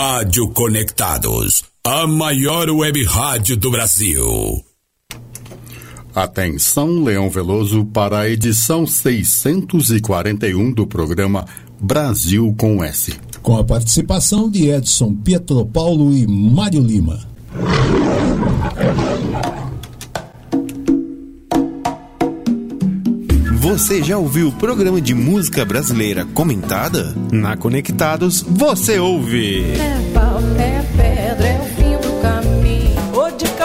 Rádio Conectados, a maior web rádio do Brasil. Atenção, Leão Veloso, para a edição 641 do programa Brasil com S. Com a participação de Edson Pietropaulo e Mário Lima. Você já ouviu o programa de música brasileira comentada? Na Conectados, você ouve. É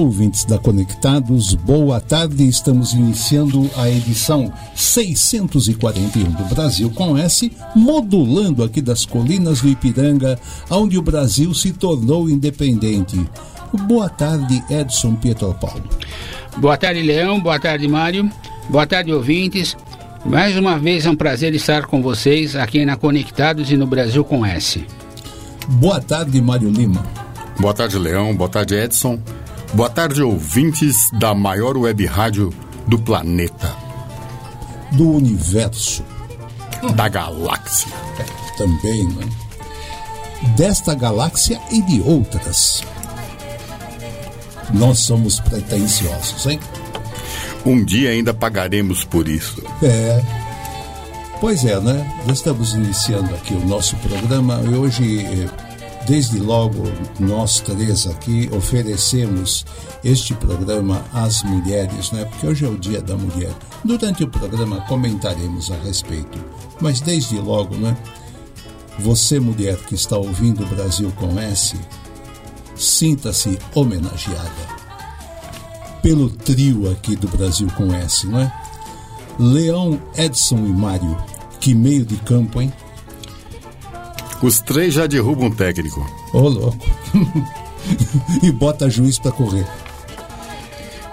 Ouvintes da Conectados, boa tarde. Estamos iniciando a edição 641 do Brasil com S, modulando aqui das colinas do Ipiranga, onde o Brasil se tornou independente. Boa tarde, Edson Pietropaulo. Boa tarde, Leão. Boa tarde, Mário. Boa tarde, ouvintes. Mais uma vez é um prazer estar com vocês aqui na Conectados e no Brasil com S. Boa tarde, Mário Lima. Boa tarde, Leão. Boa tarde, Edson. Boa tarde, ouvintes da maior web rádio do planeta. Do universo. Da galáxia. É, também, né? Desta galáxia e de outras. Nós somos pretensiosos, hein? Um dia ainda pagaremos por isso. É. Pois é, né? Estamos iniciando aqui o nosso programa e hoje Desde logo, nós três aqui oferecemos este programa às mulheres, né? porque hoje é o Dia da Mulher. Durante o programa comentaremos a respeito, mas desde logo, né? Você, mulher que está ouvindo o Brasil com S, sinta-se homenageada pelo trio aqui do Brasil com S, né? Leão, Edson e Mário. Que meio de campo, hein? Os três já derrubam um técnico. Ô, oh, louco. e bota juiz para correr.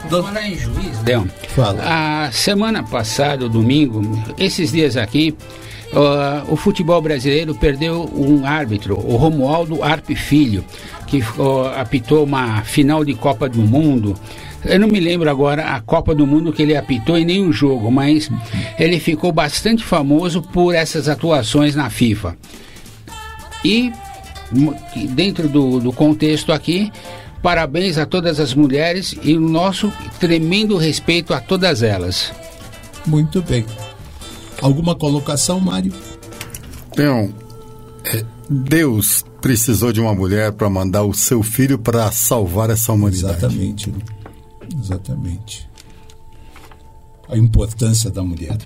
Falar em juiz, Leão. Fala. A semana passada, domingo, esses dias aqui, uh, o futebol brasileiro perdeu um árbitro, o Romualdo Arpe Filho, que uh, apitou uma final de Copa do Mundo. Eu não me lembro agora a Copa do Mundo que ele apitou em nenhum jogo, mas ele ficou bastante famoso por essas atuações na FIFA. E dentro do, do contexto aqui, parabéns a todas as mulheres e o nosso tremendo respeito a todas elas. Muito bem. Alguma colocação, Mário? É, Deus precisou de uma mulher para mandar o seu filho para salvar essa humanidade. Exatamente. Exatamente. A importância da mulher.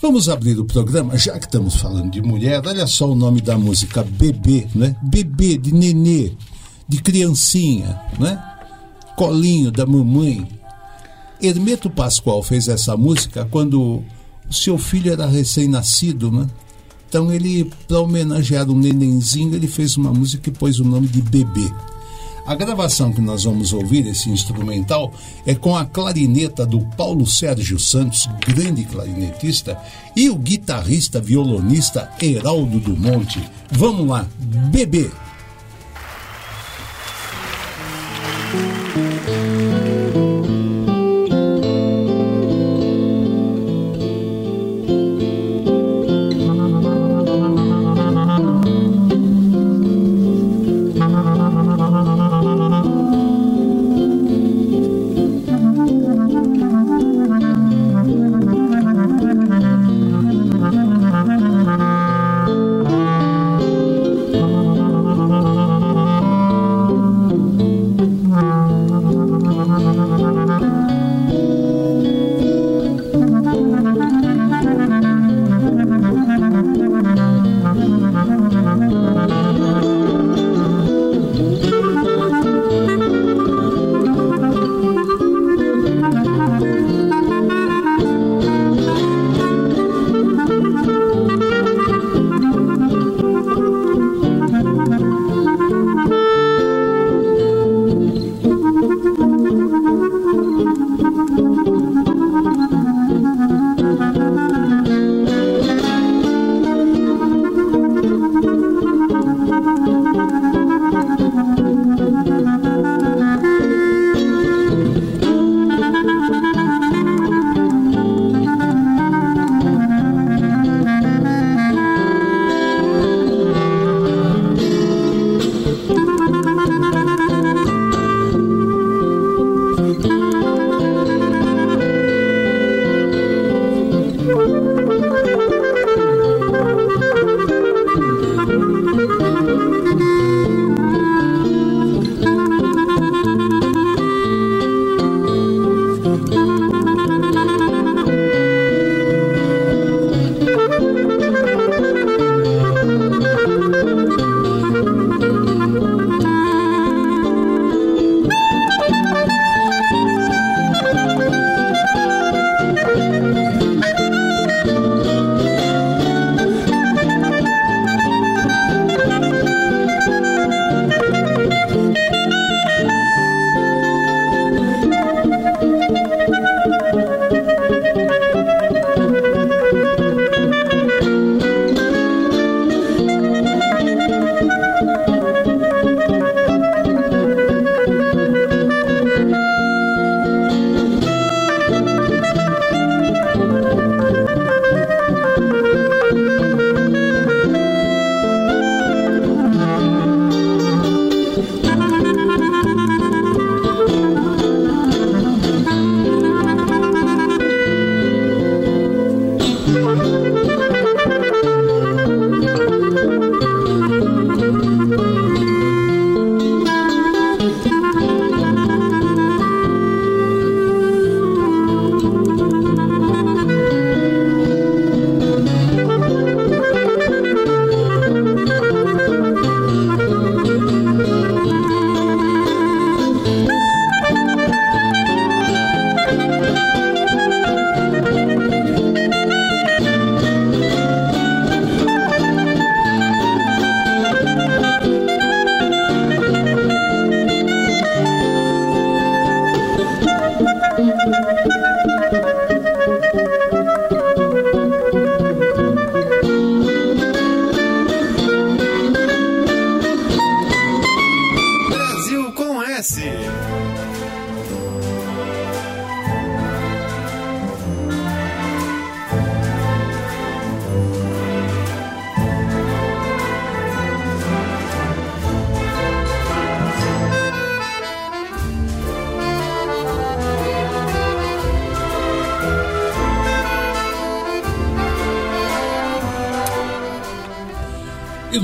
Vamos abrir o programa, já que estamos falando de mulher, olha só o nome da música, Bebê, né? Bebê, de nenê, de criancinha, né? Colinho da mamãe. Hermeto Pascoal fez essa música quando o seu filho era recém-nascido, né? Então ele, para homenagear o nenenzinho, ele fez uma música e pôs o nome de Bebê. A gravação que nós vamos ouvir, esse instrumental, é com a clarineta do Paulo Sérgio Santos, grande clarinetista, e o guitarrista violonista Heraldo do Monte. Vamos lá, bebê!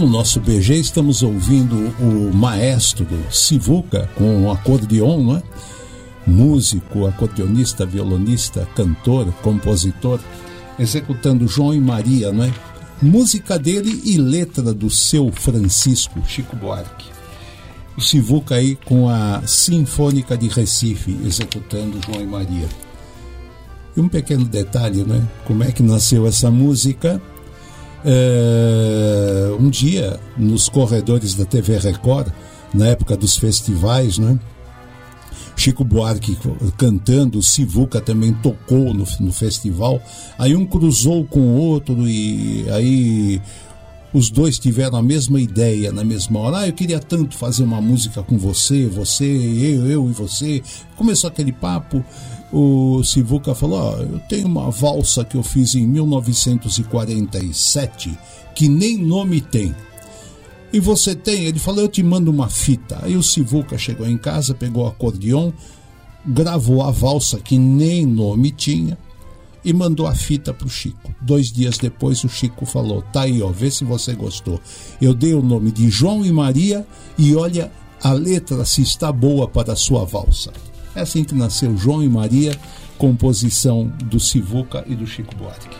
No nosso BG estamos ouvindo o maestro Sivuca com acordeon, não é? Músico, acordeonista, violonista, cantor, compositor, executando João e Maria, não é? Música dele e letra do seu Francisco Chico Buarque. O Sivuca aí com a Sinfônica de Recife, executando João e Maria. E um pequeno detalhe, né? Como é que nasceu essa música? É, um dia, nos corredores da TV Record, na época dos festivais, né? Chico Buarque cantando, Sivuca também tocou no, no festival. Aí um cruzou com o outro e aí os dois tiveram a mesma ideia na mesma hora. Ah, eu queria tanto fazer uma música com você, você, eu, eu e você. Começou aquele papo. O Sivuca falou: oh, Eu tenho uma valsa que eu fiz em 1947 que nem nome tem. E você tem? Ele falou: Eu te mando uma fita. Aí o Sivuca chegou em casa, pegou o acordeon, gravou a valsa que nem nome tinha e mandou a fita para o Chico. Dois dias depois o Chico falou: Tá aí, ó, vê se você gostou. Eu dei o nome de João e Maria e olha a letra se está boa para a sua valsa. É assim que nasceu João e Maria, composição do Sivuca e do Chico Buarque.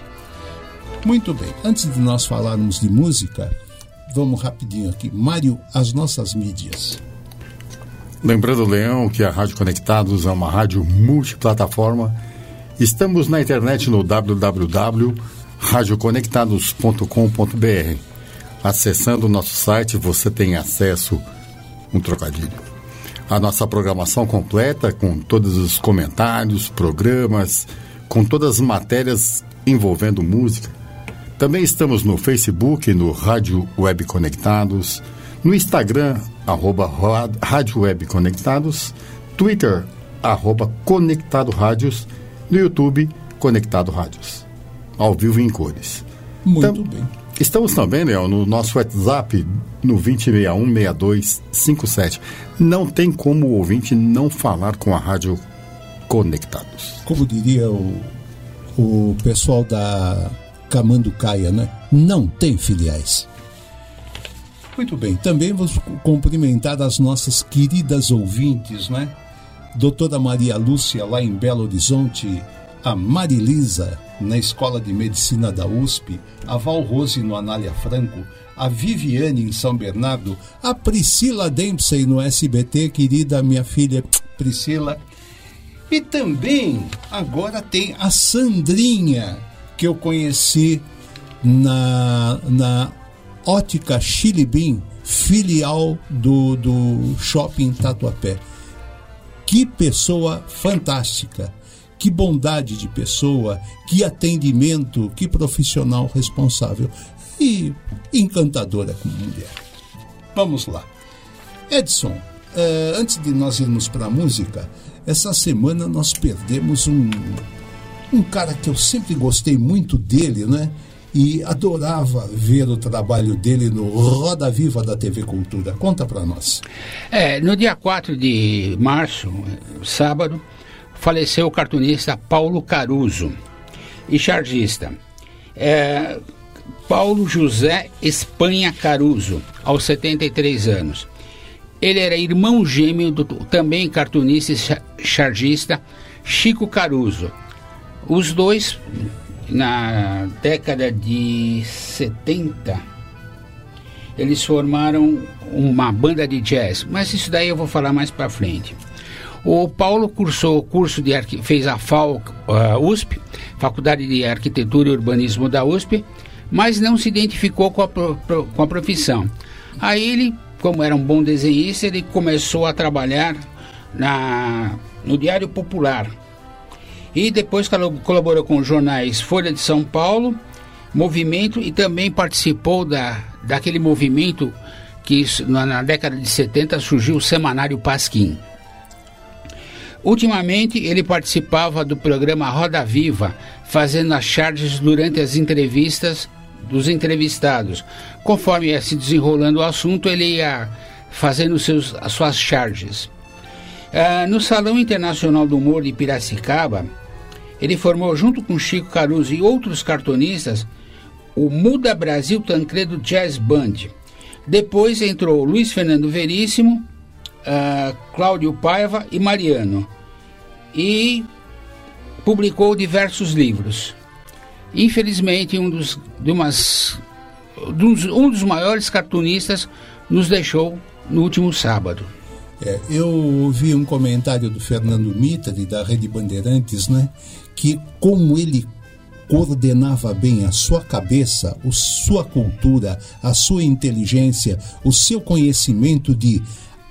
Muito bem, antes de nós falarmos de música, vamos rapidinho aqui. Mário, as nossas mídias. Lembrando, Leão, que a Rádio Conectados é uma rádio multiplataforma. Estamos na internet no www.radioconectados.com.br. Acessando o nosso site, você tem acesso um trocadilho. A nossa programação completa com todos os comentários, programas, com todas as matérias envolvendo música. Também estamos no Facebook, no Rádio Web Conectados, no Instagram, arroba Rádio Web Conectados, Twitter, arroba Conectado Rádios, no YouTube, Conectado Rádios. Ao vivo em cores. Muito Tam- bem. Estamos também, Leão, no nosso WhatsApp, no 2061-6257. Não tem como o ouvinte não falar com a Rádio Conectados. Como diria o, o pessoal da Camanducaia, né? Não tem filiais. Muito bem, também vamos cumprimentar as nossas queridas ouvintes, né? Doutora Maria Lúcia, lá em Belo Horizonte, a Marilisa, na Escola de Medicina da USP, a Val Rose, no Anália Franco, a Viviane, em São Bernardo, a Priscila Dempsey, no SBT, querida minha filha Priscila, e também agora tem a Sandrinha, que eu conheci na, na Ótica Chilibim, filial do, do Shopping Tatuapé. Que pessoa fantástica, que bondade de pessoa, que atendimento, que profissional responsável e encantadora como mulher. Vamos lá. Edson, eh, antes de nós irmos para a música, essa semana nós perdemos um, um cara que eu sempre gostei muito dele, né? E adorava ver o trabalho dele no Roda Viva da TV Cultura. Conta para nós. É, no dia 4 de março, sábado, faleceu o cartunista Paulo Caruso e chargista. É, Paulo José Espanha Caruso, aos 73 anos. Ele era irmão gêmeo do também cartunista e cha- chargista Chico Caruso. Os dois, na década de 70, eles formaram uma banda de jazz, mas isso daí eu vou falar mais para frente. O Paulo cursou o curso de arqui- fez a FAO uh, USP, Faculdade de Arquitetura e Urbanismo da USP, mas não se identificou com a, pro- com a profissão. Aí ele, como era um bom desenhista, ele começou a trabalhar na, no Diário Popular. E depois colaborou com os jornais Folha de São Paulo, Movimento e também participou da, daquele movimento que na década de 70 surgiu o Semanário Pasquim. Ultimamente, ele participava do programa Roda Viva, fazendo as charges durante as entrevistas dos entrevistados. Conforme ia se desenrolando o assunto, ele ia fazendo seus, as suas charges. Ah, no Salão Internacional do Humor de Piracicaba, ele formou, junto com Chico Caruso e outros cartonistas, o Muda Brasil Tancredo Jazz Band. Depois entrou Luiz Fernando Veríssimo, ah, Cláudio Paiva e Mariano. E publicou diversos livros. Infelizmente, um dos, de umas, um dos maiores cartunistas nos deixou no último sábado. É, eu ouvi um comentário do Fernando Mitteri, da Rede Bandeirantes, né? Que como ele coordenava bem a sua cabeça, a sua cultura, a sua inteligência, o seu conhecimento de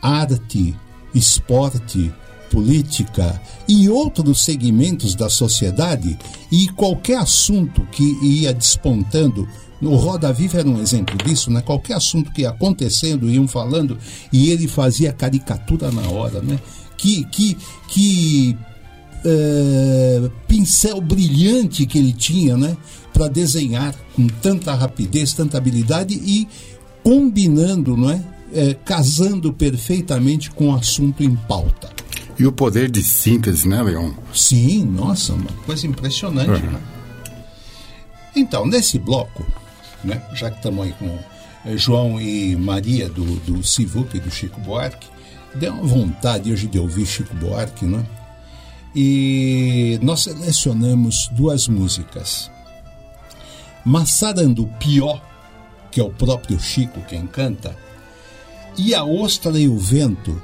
arte, esporte, política e outros segmentos da sociedade, e qualquer assunto que ia despontando o Roda Viva era um exemplo disso, né? Qualquer assunto que ia acontecendo, iam falando, e ele fazia caricatura na hora, né? Que, que, que eh, pincel brilhante que ele tinha, né? Para desenhar com tanta rapidez, tanta habilidade e combinando, não é? Eh, casando perfeitamente com o assunto em pauta. E o poder de síntese, né, Leon? Sim, nossa, uma coisa impressionante. Uhum. Né? Então, nesse bloco, né, já que estamos aí com eh, João e Maria do, do Sivuca e do Chico Buarque, deu uma vontade hoje de ouvir Chico Buarque, né? E nós selecionamos duas músicas. Massarandu Pió, que é o próprio Chico quem canta, e A Ostra e o Vento,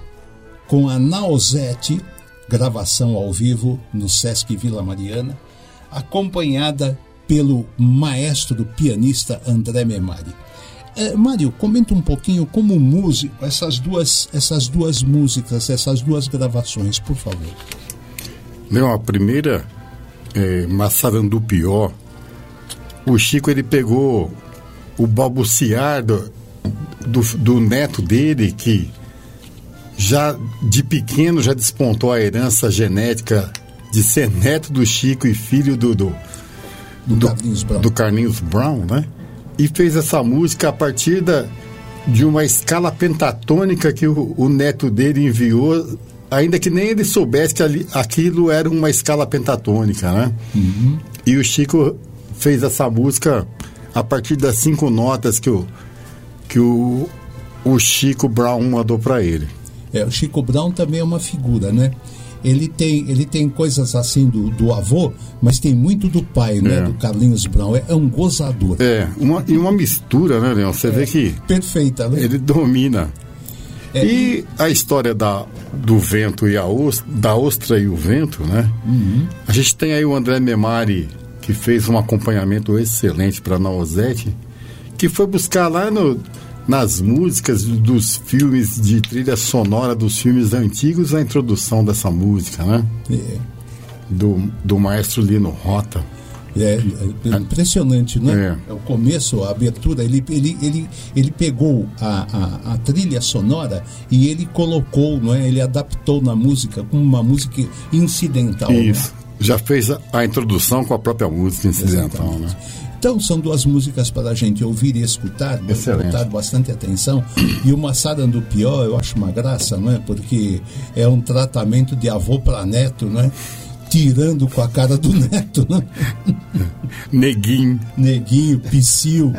com a Nausete, gravação ao vivo no Sesc Vila Mariana, acompanhada pelo maestro pianista André Memari. É, Mário, comenta um pouquinho como músico essas duas, essas duas músicas, essas duas gravações, por favor. Leon, a primeira, é, Massarandu Pior, o Chico ele pegou o balbuciar do, do neto dele, que já de pequeno já despontou a herança genética de ser neto do Chico e filho do, do, Do Carlinhos Brown. do Carlinhos Brown, né? E fez essa música a partir da, de uma escala pentatônica que o, o neto dele enviou, ainda que nem ele soubesse que ali, aquilo era uma escala pentatônica, né? E o Chico fez essa música a partir das cinco notas que o, que o, o Chico Brown mandou para ele. É, o Chico Brown também é uma figura, né? Ele tem, ele tem coisas assim do, do avô, mas tem muito do pai, né? É. Do Carlinhos Brown. É, é um gozador. É, uma, e uma mistura, né, Leon? Você vê que Perfeita, né? ele domina. É, E a história da, do vento e a ostra, da ostra e o vento, né? A gente tem aí o André Memari, que fez um acompanhamento excelente para Nausete, que foi buscar lá no, nas músicas dos filmes de trilha sonora dos filmes antigos a introdução dessa música, né? é, Do, do maestro Lino Rota. é, é impressionante, né? É. O começo, a abertura, ele, ele, ele, ele pegou a, a, a trilha sonora e ele colocou, não é? Ele adaptou na música como uma música incidental. né? Isso. Já fez a, a introdução com a própria música incidental, né? Então são duas músicas para a gente ouvir e escutar, Excelente. botar bastante atenção. E o Massada do Pior eu acho uma graça, não é? Porque é um tratamento de avô para neto, não é? Tirando com a cara do neto, né? Neguinho, Neguinho, Psyu,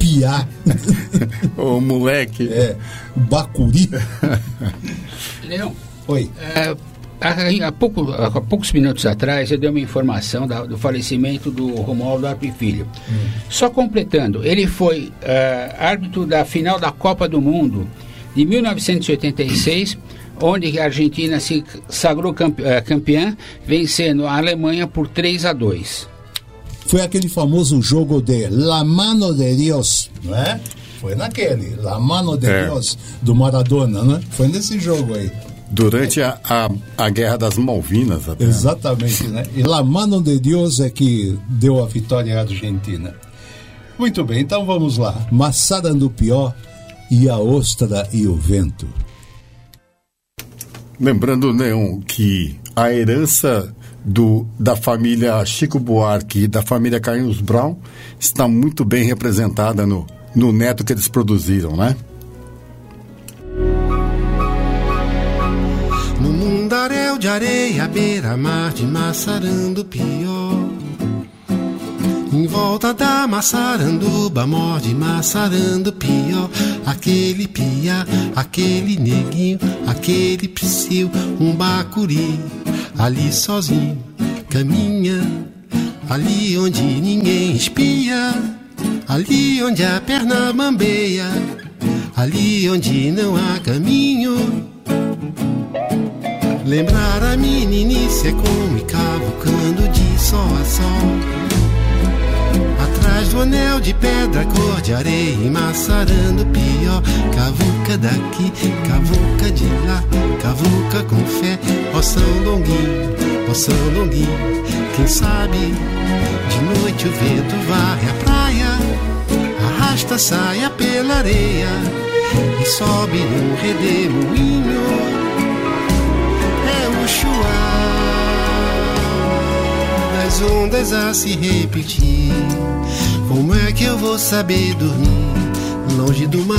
Piá, o moleque. é, Bacuri. Leão, Oi. É, há, há pouco- há poucos minutos atrás eu dei uma informação da- do falecimento do Romualdo Arpe Filho. Só completando, ele foi é, árbitro da final da Copa do Mundo de 1986, onde a Argentina se sagrou campe- é, campeã, vencendo a Alemanha por 3 a 2. Foi aquele famoso jogo de La Mano de Dios, não é? Foi naquele, La Mano de É. Dios, do Maradona, né? Foi nesse jogo aí. Durante a, a, a Guerra das Malvinas, até. Exatamente, né? E La Mano de Deus é que deu a vitória à Argentina. Muito bem, então vamos lá. Massada do Pior e a ostra e o vento. Lembrando, Neon, que a herança do, da família Chico Buarque e da família Carlinhos Brown está muito bem representada no, no neto que eles produziram, né? Mundaréu de areia, beira-mar de maçarando pior. Em volta da maçaranduba, morde pior. Aquele pia, aquele neguinho, aquele psiu, um bacuri. Ali sozinho, caminha. Ali onde ninguém espia. Ali onde a perna bambeia. Ali onde não há caminho. Lembrar a meninice é como ir cavucando de sol a sol. Atrás do anel de pedra, cor de areia e maçarando pior. Cavuca daqui, cavuca de lá, cavuca com fé. Ó São Longuinho, ó São Longuinho, quem sabe de noite o vento varre a praia, arrasta a saia pela areia e sobe num redemoinho. Das ondas a se repetir. Como é que eu vou saber dormir longe do mar?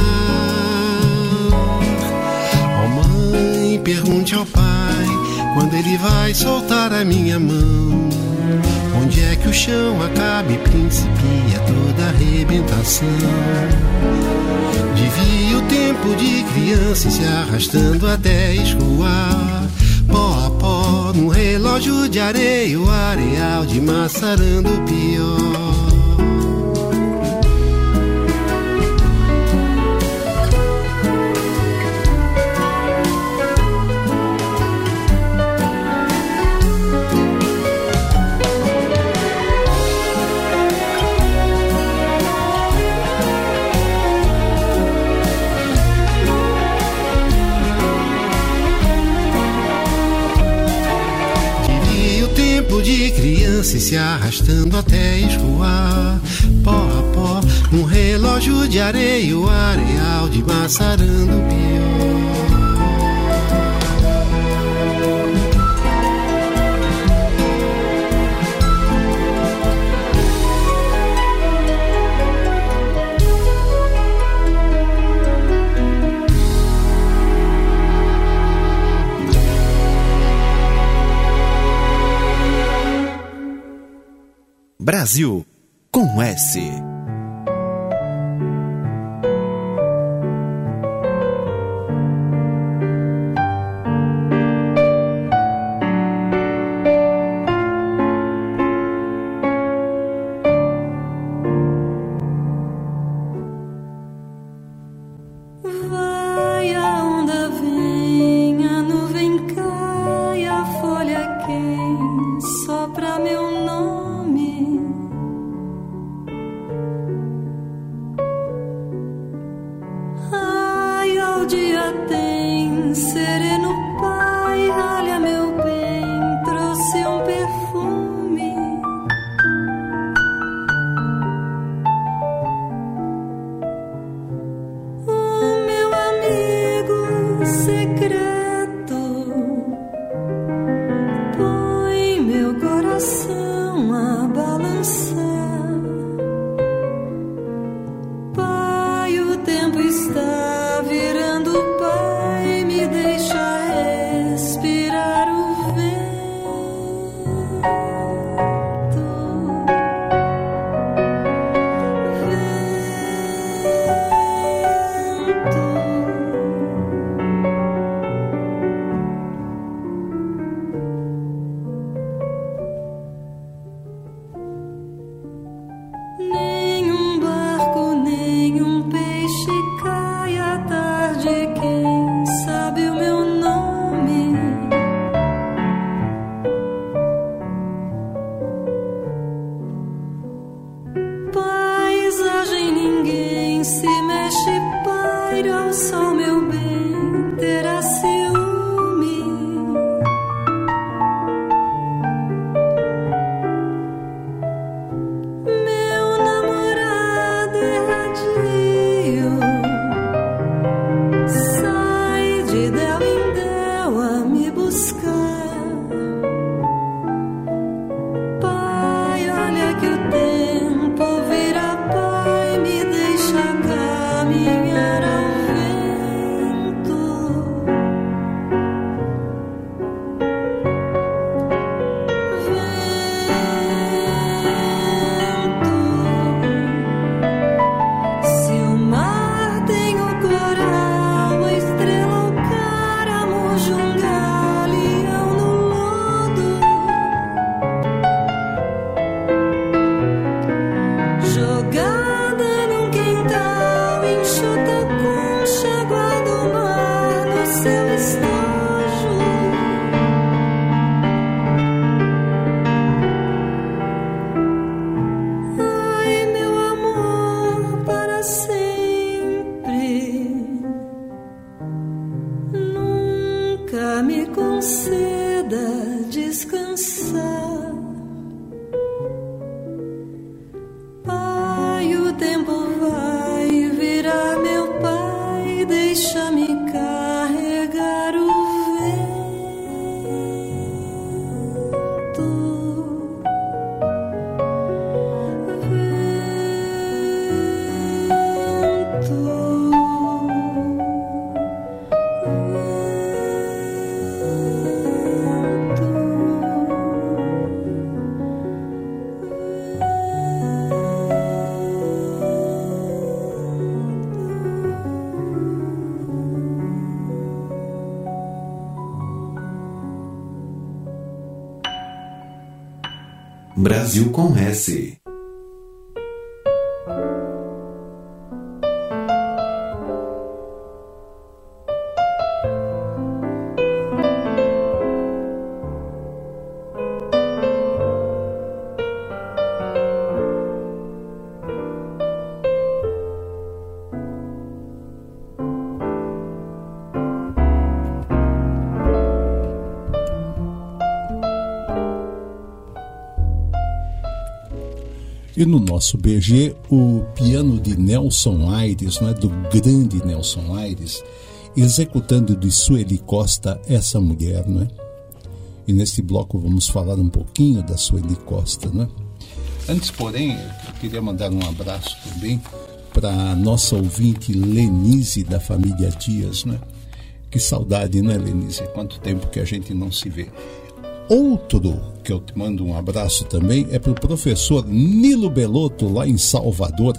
Ó oh, mãe, pergunte ao pai quando ele vai soltar a minha mão. Onde é que o chão acaba e principia toda arrebentação? Devia o tempo de criança se arrastando até escoar. Pó, num relógio de areia, o areal de maçarando pior. Se arrastando até escoar. Pó a pó, um relógio de areia, o areal de maçarando pior. Brasil com S. Brasil com S. E no nosso BG, o piano de Nelson Aires, né, do grande Nelson Aires, executando de Sueli Costa essa mulher, né? E neste bloco vamos falar um pouquinho da Sueli Costa, né? Antes, porém, eu queria mandar um abraço também para a nossa ouvinte Lenise da família Dias, né? Que saudade, né, Lenise? Quanto tempo que a gente não se vê. Outro que eu te mando um abraço também é para o professor Nilo Belotto, lá em Salvador.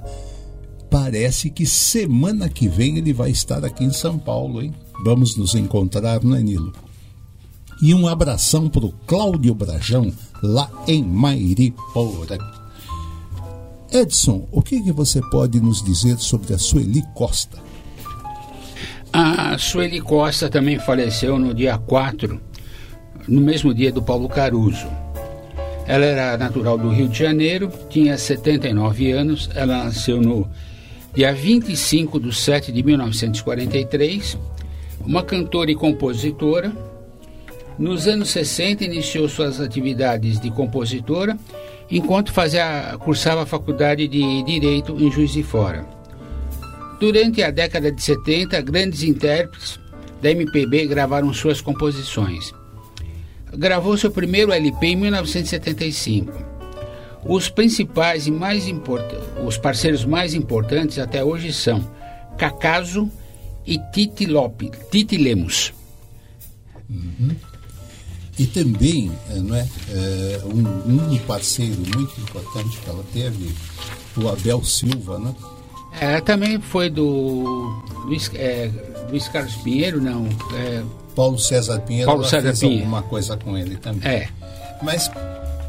Parece que semana que vem ele vai estar aqui em São Paulo, hein? Vamos nos encontrar, não é, Nilo? E um abração para o Cláudio Brajão, lá em Mairiporã. Edson, o que, que você pode nos dizer sobre a Sueli Costa? A Sueli Costa também faleceu no dia 4, no mesmo dia do Paulo Caruso. Ela era natural do Rio de Janeiro, tinha 79 anos, ela nasceu no dia 25 de 7 de 1943, uma cantora e compositora. Nos anos 60 iniciou suas atividades de compositora, enquanto fazia, cursava a faculdade de Direito em Juiz de Fora. Durante a década de 70, grandes intérpretes da MPB gravaram suas composições. Gravou seu primeiro LP em 1975. Os principais e mais importantes, os parceiros mais importantes até hoje são Cacaso e Titi Lopes, Titi Lemos. E também, eh, não é, eh, um, um parceiro muito importante que ela teve, o Abel Silva, né? É, também foi do Luiz, é, Luiz Carlos Pinheiro, não. É, Paulo César Pinheiro, Paulo César fez Pinheiro. alguma coisa com ele também. é. Mas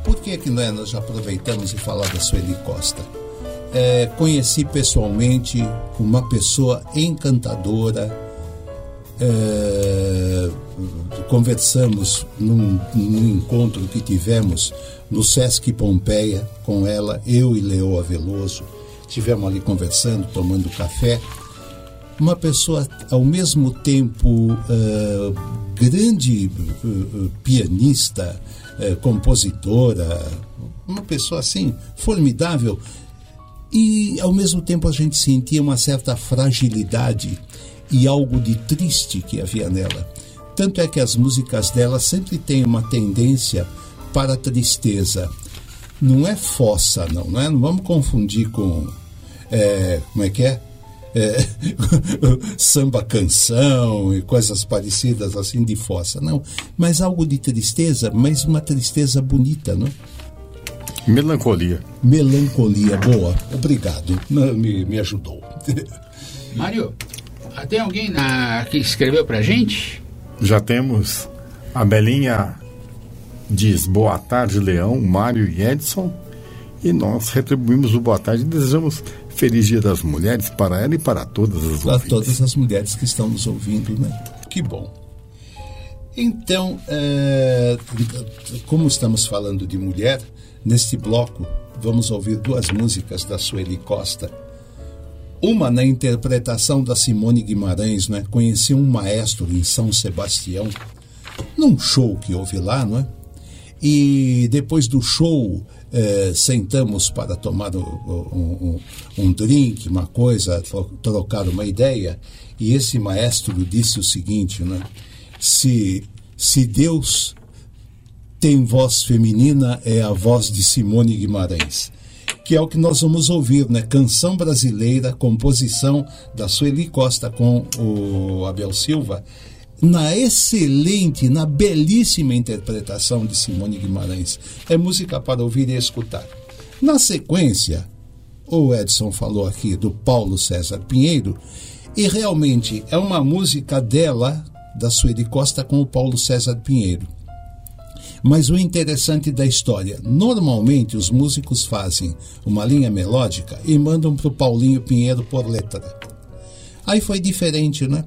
por que que né, nós aproveitamos e falar da Sueli Costa? É, conheci pessoalmente uma pessoa encantadora. é, conversamos num, num encontro que tivemos no Sesc Pompeia com ela, eu e Leoa Veloso. Estivemos ali conversando, tomando café uma pessoa ao mesmo tempo eh, grande eh, pianista, eh, compositora, uma pessoa assim formidável e ao mesmo tempo a gente sentia uma certa fragilidade e algo de triste que havia nela. Tanto é que as músicas dela sempre têm uma tendência para a tristeza. Não é fossa, não, não é? Não vamos confundir com é, como é que é? É, samba canção e coisas parecidas assim de fossa, não. Mas algo de tristeza, mas uma tristeza bonita, não? Melancolia. Melancolia, boa. Obrigado, me, me ajudou. Mário, tem alguém na, que escreveu pra gente? Já temos a Belinha diz boa tarde, Leão, Mário e Edson. E nós retribuímos o boa tarde e desejamos feliz Dia das Mulheres para ela e para todas as Para ouvintes. todas as mulheres que estão nos ouvindo, né? Que bom. Então, é, como estamos falando de mulher, neste bloco vamos ouvir duas músicas da Sueli Costa. Uma na interpretação da Simone Guimarães, né? Conheci um maestro em São Sebastião, num show que houve lá, não é? E depois do show, eh, sentamos para tomar um, um, um, drink, uma coisa, trocar uma ideia. E esse maestro disse o seguinte, né? Se, se Deus tem voz feminina, é a voz de Simone Guimarães que é o que nós vamos ouvir, né? Canção Brasileira, composição da Sueli Costa com o Abel Silva, na excelente, na belíssima interpretação de Simone Guimarães. É música para ouvir e escutar. Na sequência, o Edson falou aqui do Paulo César Pinheiro, e realmente é uma música dela, da Sueli Costa, com o Paulo César Pinheiro. Mas o interessante da história, normalmente os músicos fazem uma linha melódica e mandam para o Paulinho Pinheiro por letra. Aí foi diferente, né?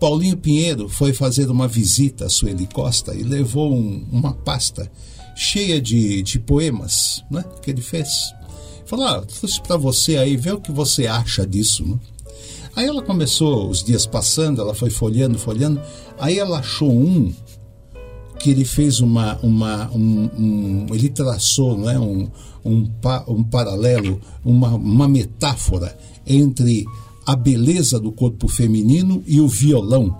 Paulinho Pinheiro foi fazer uma visita a Sueli Costa e levou um, uma pasta cheia de, de poemas né, que ele fez. Falou, ah, trouxe para você aí, vê o que você acha disso. Né? Aí ela começou, os dias passando, ela foi folheando, folheando, aí ela achou um que ele fez uma, uma um, um, ele traçou não é, um, um, um paralelo, uma, uma metáfora entre a beleza do corpo feminino e o violão.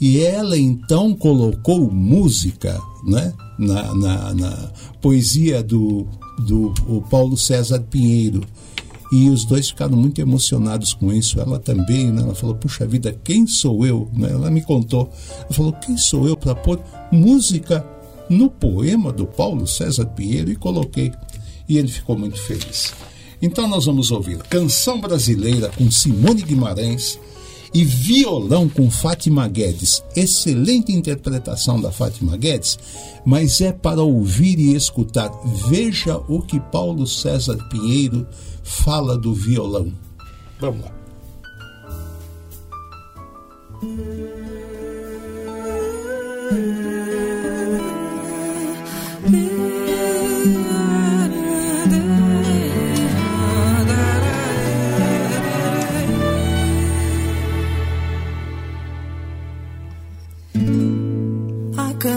E ela então colocou música né, na, na, na poesia do, do Paulo César Pinheiro. E os dois ficaram muito emocionados com isso. Ela também, né? ela falou: Puxa vida, quem sou eu? Né? Ela me contou. Ela falou: Quem sou eu para pôr música no poema do Paulo César Pinheiro? E coloquei. E ele ficou muito feliz. Então nós vamos ouvir Canção Brasileira com Simone Guimarães e Violão com Fátima Guedes. Excelente interpretação da Fátima Guedes, mas é para ouvir e escutar. Veja o que Paulo César Pinheiro fala do violão. Vamos lá.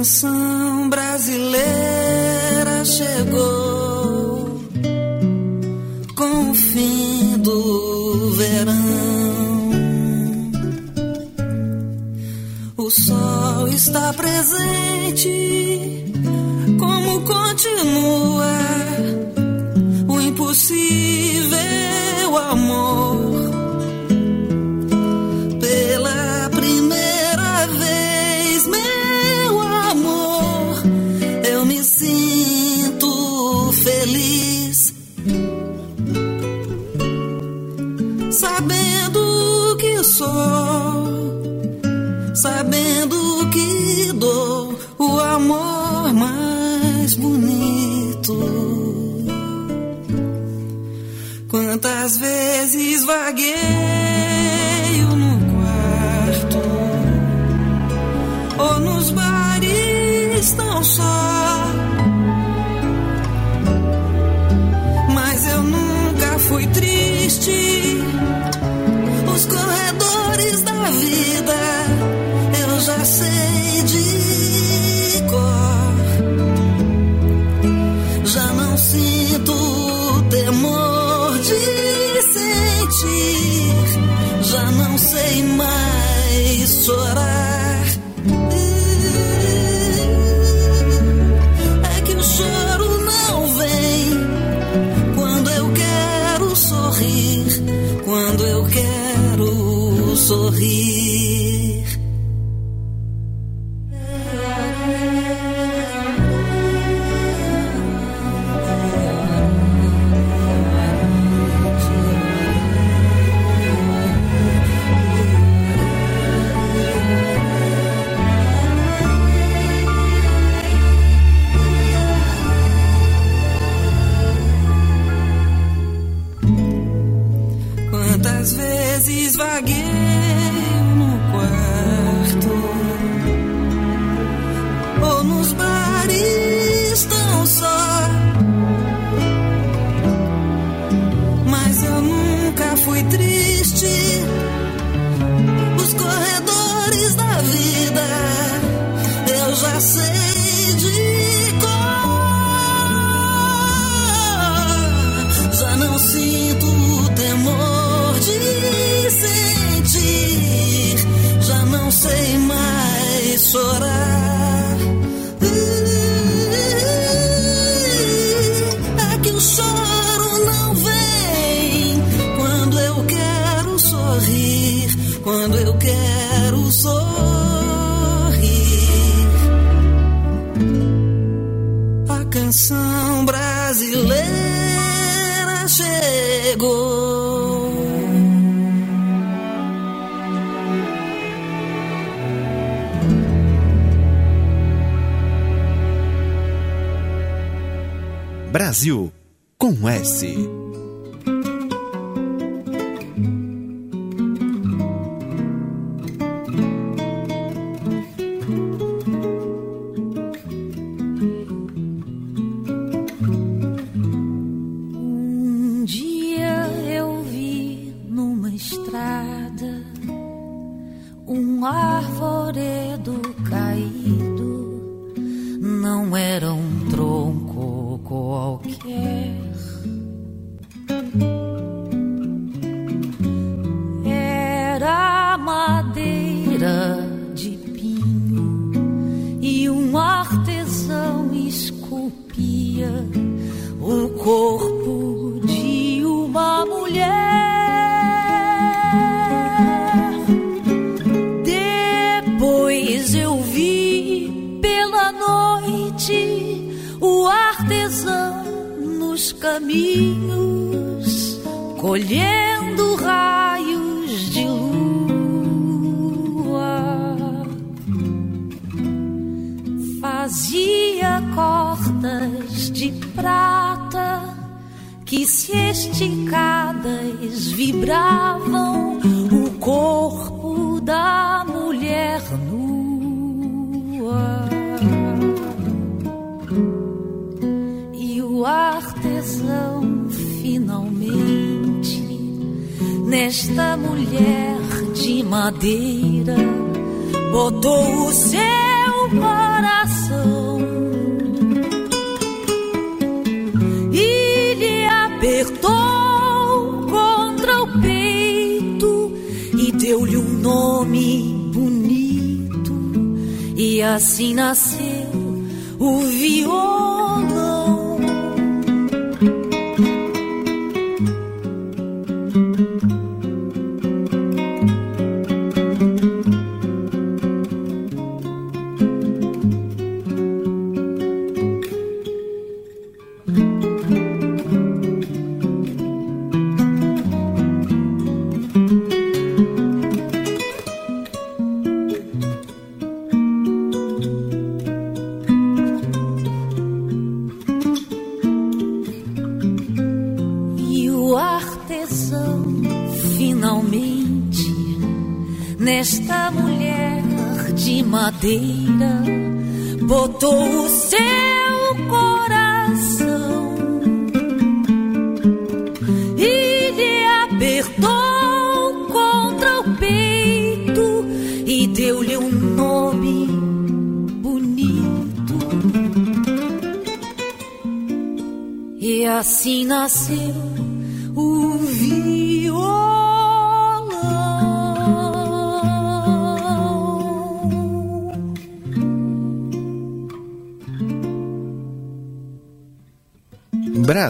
Canção brasileira chegou está presente. Como continua o impossível amor? Vezes vagueio Brasil com S.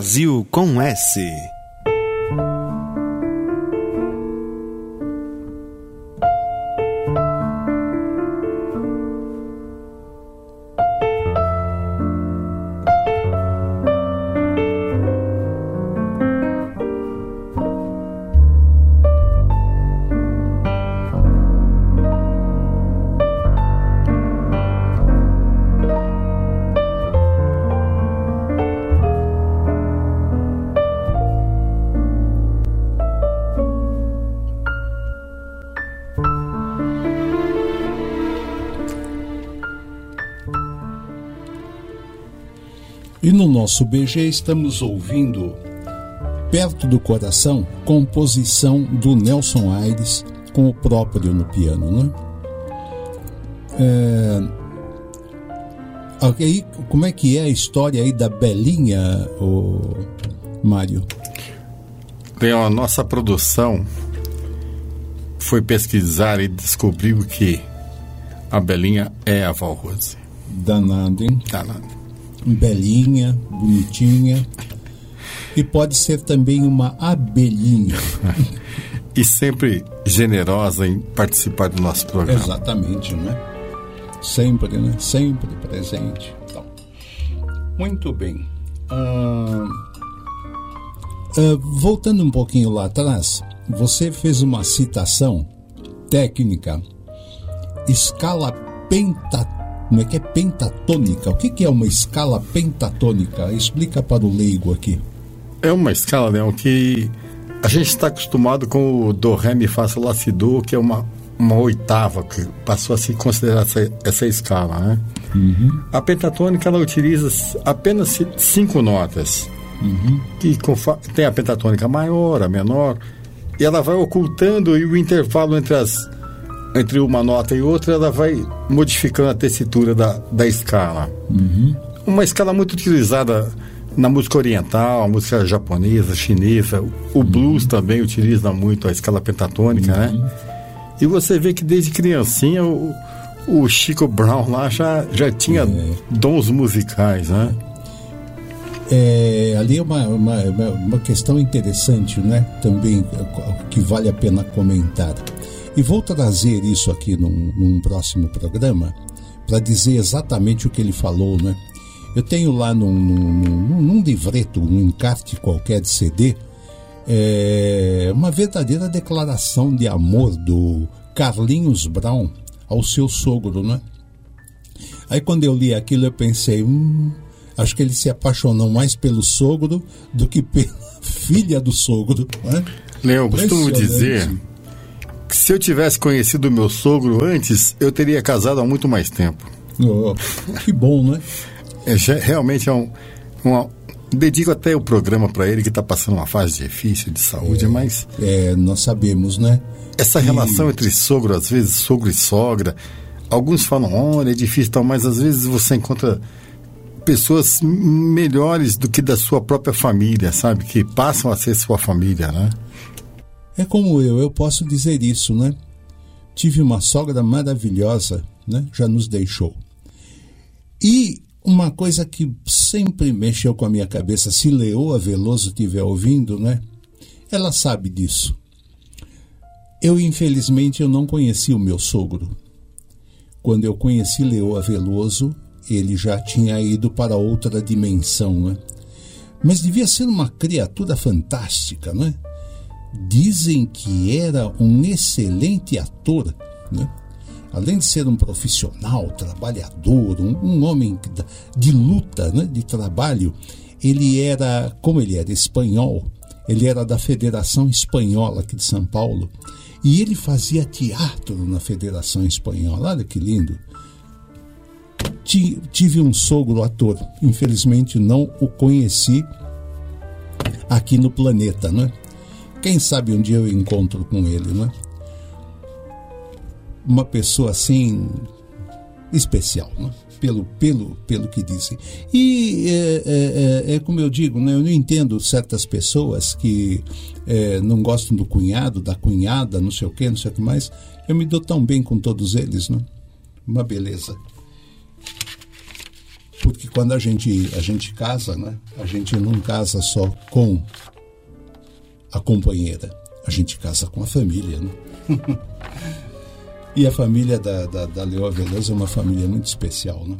Brasil com S. nosso BG estamos ouvindo Perto do Coração, composição do Nelson Aires com o próprio no piano, né? É, Ok, como é que é a história aí da Belinha, o Mário? Tem a nossa produção foi pesquisar e descobriu que a Belinha é a Val Rose. Danado, hein? Danado. Belinha, bonitinha. E pode ser também uma abelhinha. E sempre generosa em participar do nosso programa. Exatamente, né? Sempre, né? Sempre presente. Então, muito bem. Ah, ah, voltando um pouquinho lá atrás, você fez uma citação técnica, escala penta, como é que é pentatônica? O que, que é uma escala pentatônica? Explica para o leigo aqui. É uma escala, Leão, que a gente está acostumado com o Do, Ré, Mi, Fá, Sol, Lá, Si, Do, que é uma, uma oitava, que passou a se considerar essa, essa escala, né? A pentatônica, ela utiliza apenas ci- cinco notas, que confa- tem a pentatônica maior, a menor, e ela vai ocultando e o intervalo entre as entre uma nota e outra, ela vai modificando a tessitura da, da escala. Uma escala muito utilizada na música oriental, música japonesa, chinesa. O blues também utiliza muito a escala pentatônica, né? E você vê que desde criancinha o, o Chico Brown lá já, já tinha dons musicais, né? É, ali é uma, uma, uma- questão interessante, né? Também eh, que vale a pena comentar. E vou trazer isso aqui num, num próximo programa para dizer exatamente o que ele falou, né? Eu tenho lá num, num, num- livreto, num encarte qualquer de CD, é, uma verdadeira declaração de amor do Carlinhos Brown ao seu sogro, né? Aí quando eu li aquilo eu pensei, hum, acho que ele se apaixonou mais pelo sogro do que pela filha do sogro, né? Leão, eu costumo dizer se eu tivesse conhecido o meu sogro antes, eu teria casado há muito mais tempo. Oh, que bom, né? É, realmente é um. uma- dedico até o programa para ele que está passando uma fase difícil de saúde, mas É, nós sabemos, né? essa relação entre sogro, às vezes sogro e sogra, alguns falam, olha, é difícil e tal, mas às vezes você encontra pessoas melhores do que da sua própria família, sabe? Que passam a ser sua família, né? É como eu, eu posso dizer isso, né? Tive uma sogra maravilhosa, né? Já nos deixou. E uma coisa que sempre mexeu com a minha cabeça, se Leoa Veloso estiver ouvindo, né? Ela sabe disso. Eu, infelizmente, eu não conheci o meu sogro. Quando eu conheci Leoa Veloso, ele já tinha ido para outra dimensão, né? Mas devia ser uma criatura fantástica, né? Dizem que era um excelente ator, né? Além de ser um profissional, trabalhador, um, um homem de luta, né? de trabalho, ele era, como ele era espanhol, ele era da Federação Espanhola aqui de São Paulo, e ele fazia teatro na Federação Espanhola. Olha que lindo. Ti- Tive um sogro ator, infelizmente não o conheci aqui no planeta, né? Quem sabe um dia eu encontro com ele, né? Uma pessoa assim especial, né? Pelo, pelo, pelo que dizem. E é, é, é, é como eu digo, né? eu não entendo certas pessoas que é, não gostam do cunhado, da cunhada, não sei o que, não sei o que mais. Eu me dou tão bem com todos eles, né? Uma beleza. Porque quando a gente, a gente casa, né? A gente não casa só com a companheira, a gente casa com a família, né? e a família da, da, da Veloso é uma família muito especial, né?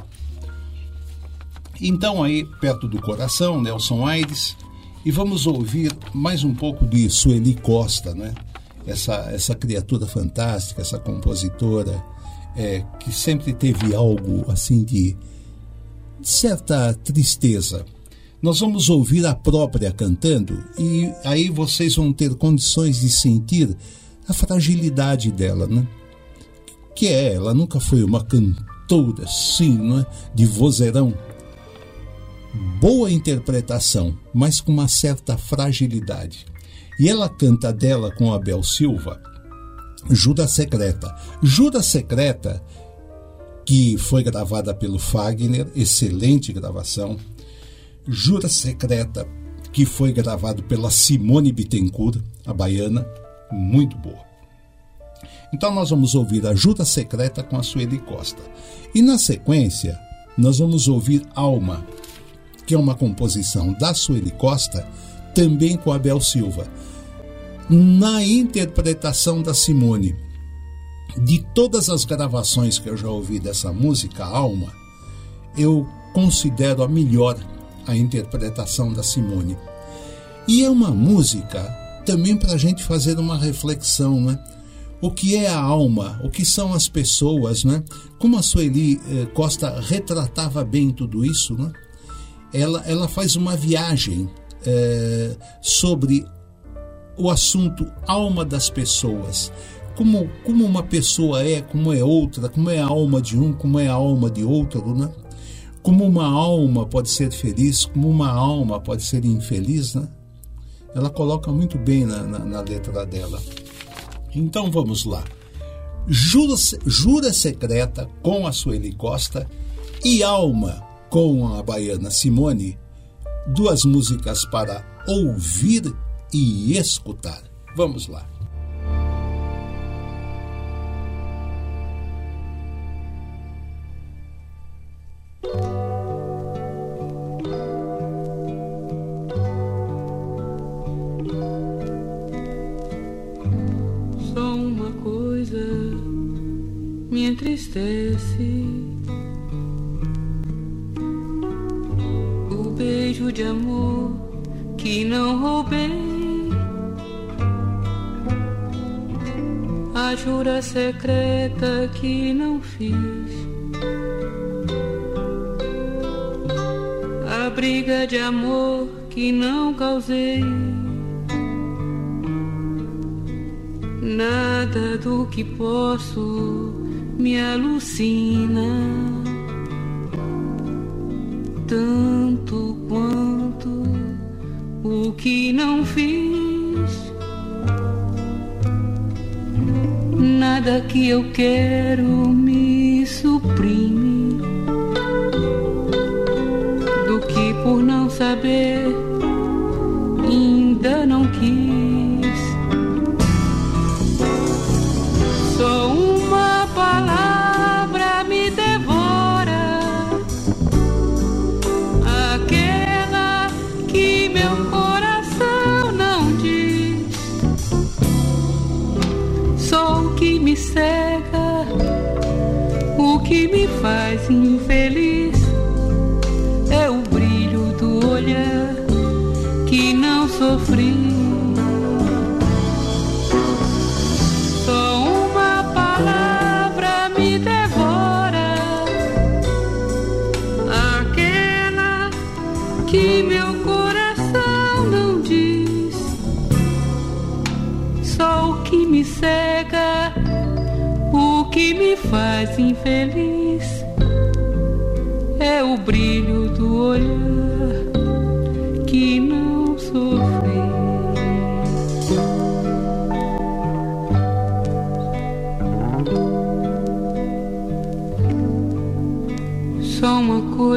Então aí, perto do coração, Nelson Aires, e vamos ouvir mais um pouco de Sueli Costa, né? Essa, essa criatura fantástica, essa compositora, é, que sempre teve algo assim de certa tristeza. Nós vamos ouvir a própria cantando e aí vocês vão ter condições de sentir a fragilidade dela, né? Que é, ela nunca foi uma cantora assim, né? De vozeirão. Boa interpretação, mas com uma certa fragilidade. E ela canta dela com Abel Silva, Jura Secreta. Jura Secreta que foi gravada pelo Fagner, excelente gravação. Jura Secreta, que foi gravado pela Simone Bittencourt, a baiana, muito boa. Então nós vamos ouvir a Jura Secreta com a Sueli Costa. E na sequência, nós vamos ouvir Alma, que é uma composição da Sueli Costa, também com Abel Silva. Na interpretação da Simone, de todas as gravações que eu já ouvi dessa música, Alma, eu considero a melhor a interpretação da Simone. E é uma música também para a gente fazer uma reflexão, né? O que é a alma? O que são as pessoas, né? Como a Sueli eh, Costa retratava bem tudo isso, né? Ela, ela faz uma viagem eh, sobre o assunto alma das pessoas. Como, como uma pessoa é, como é outra, como é a alma de um, como é a alma de outro, né? Como uma alma pode ser feliz, como uma alma pode ser infeliz, né? Ela coloca muito bem na, na, na letra dela. Então vamos lá. Jura, Jura Secreta com a Sueli Costa e Alma com a baiana Simone, duas músicas para ouvir e escutar. Vamos lá.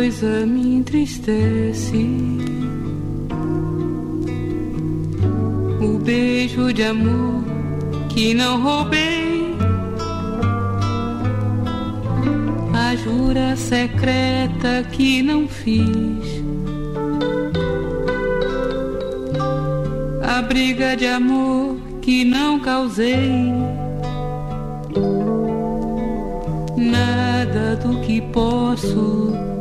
Coisa me entristece. O beijo de amor que não roubei. A jura secreta que não fiz. A briga de amor que não causei. Nada do que posso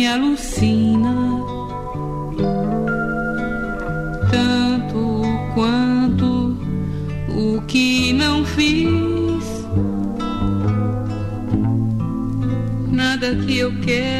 me alucina. Tanto quanto o que não fiz. Nada que eu quero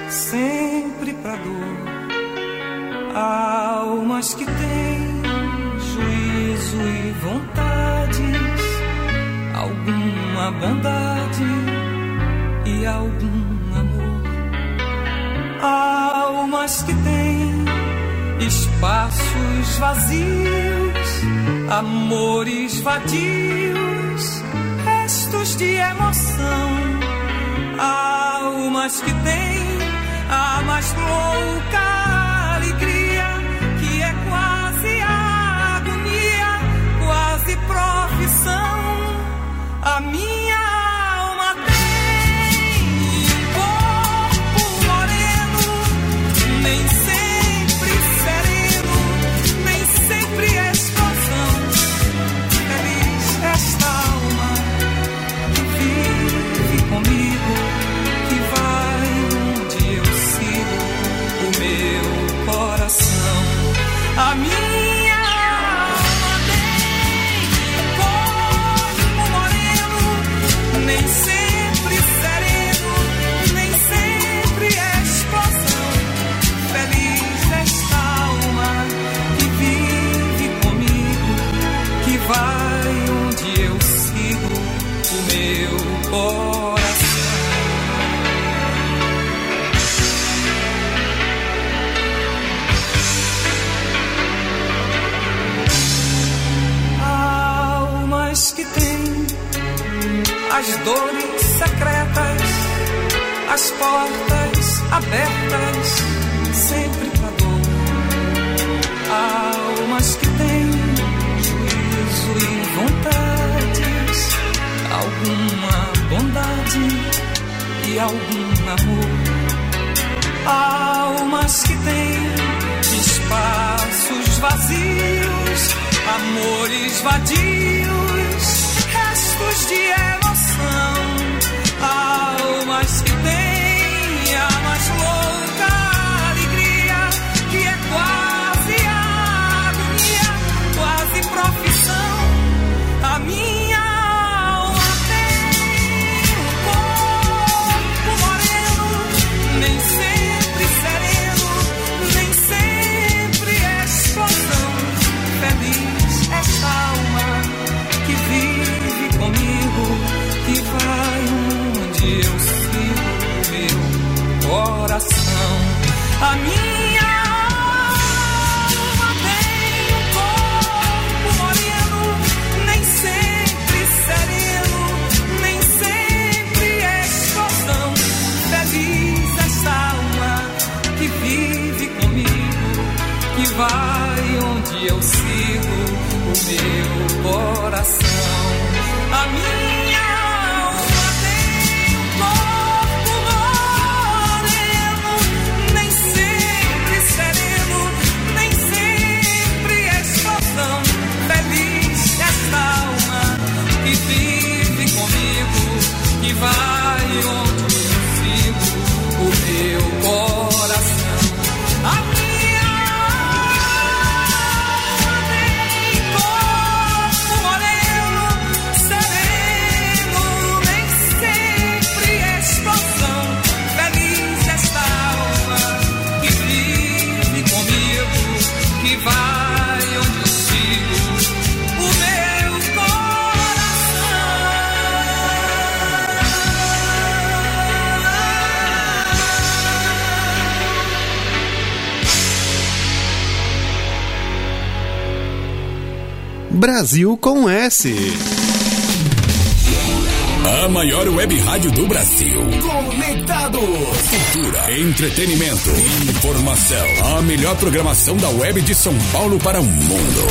sempre pra dor. Almas que têm juízo e vontades, alguma bondade e algum amor. Almas que têm espaços vazios, amores vadios, restos de emoção. Almas que têm a mais louca alegria, que é quase agonia, quase profissão, a minha coração. Almas que têm as dores secretas, as portas abertas. de algum amor. Almas que têm espaços vazios, amores vadios, restos de emoção. Almas que Brasil com S. A maior web rádio do Brasil. Conectado. Cultura, entretenimento, informação. A melhor programação da web de São Paulo para o mundo.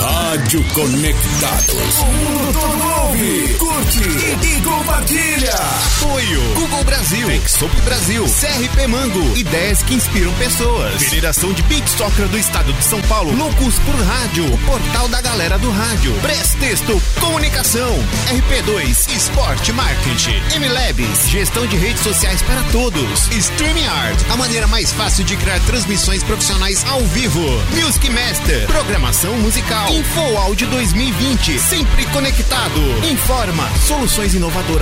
Rádio Conectados. O mundo todo ouve, curte e, e compartilha. Apoio Google Brasil, Texop Brasil, CRP Mango, ideias que inspiram pessoas. Federação de Beat Soccer do Estado de São Paulo, Loucos por Rádio, o portal da galera do rádio. Prestexto Comunicação, RP2 Esporte Marketing, MLabs, gestão de redes sociais para todos. StreamYard, a maneira mais fácil de criar transmissões profissionais ao vivo. Music Master, programação musical. Info Áudio 2020, sempre conectado. Informa, soluções inovadoras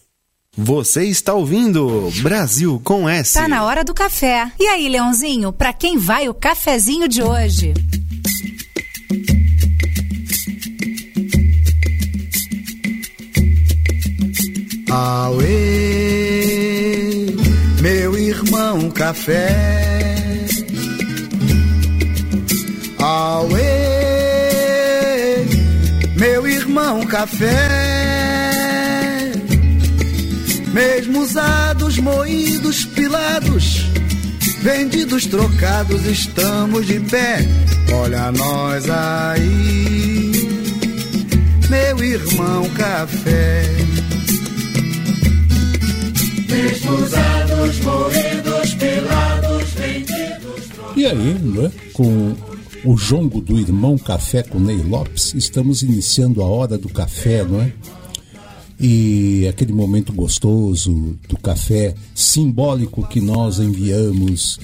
Você está ouvindo Brasil com S. Tá na hora do café. E aí, Leãozinho, pra quem vai o cafezinho de hoje? Auê, meu irmão café. Auê, meu irmão café. Mesmo usados, moídos, pilados, vendidos, trocados, estamos de pé. Olha nós aí, meu irmão café. Mesmo usados, moídos, pilados, vendidos, E aí, né, com o jongo do irmão Café com Ney Lopes, estamos iniciando a hora do café, não é? E aquele momento gostoso do café simbólico que nós enviamos,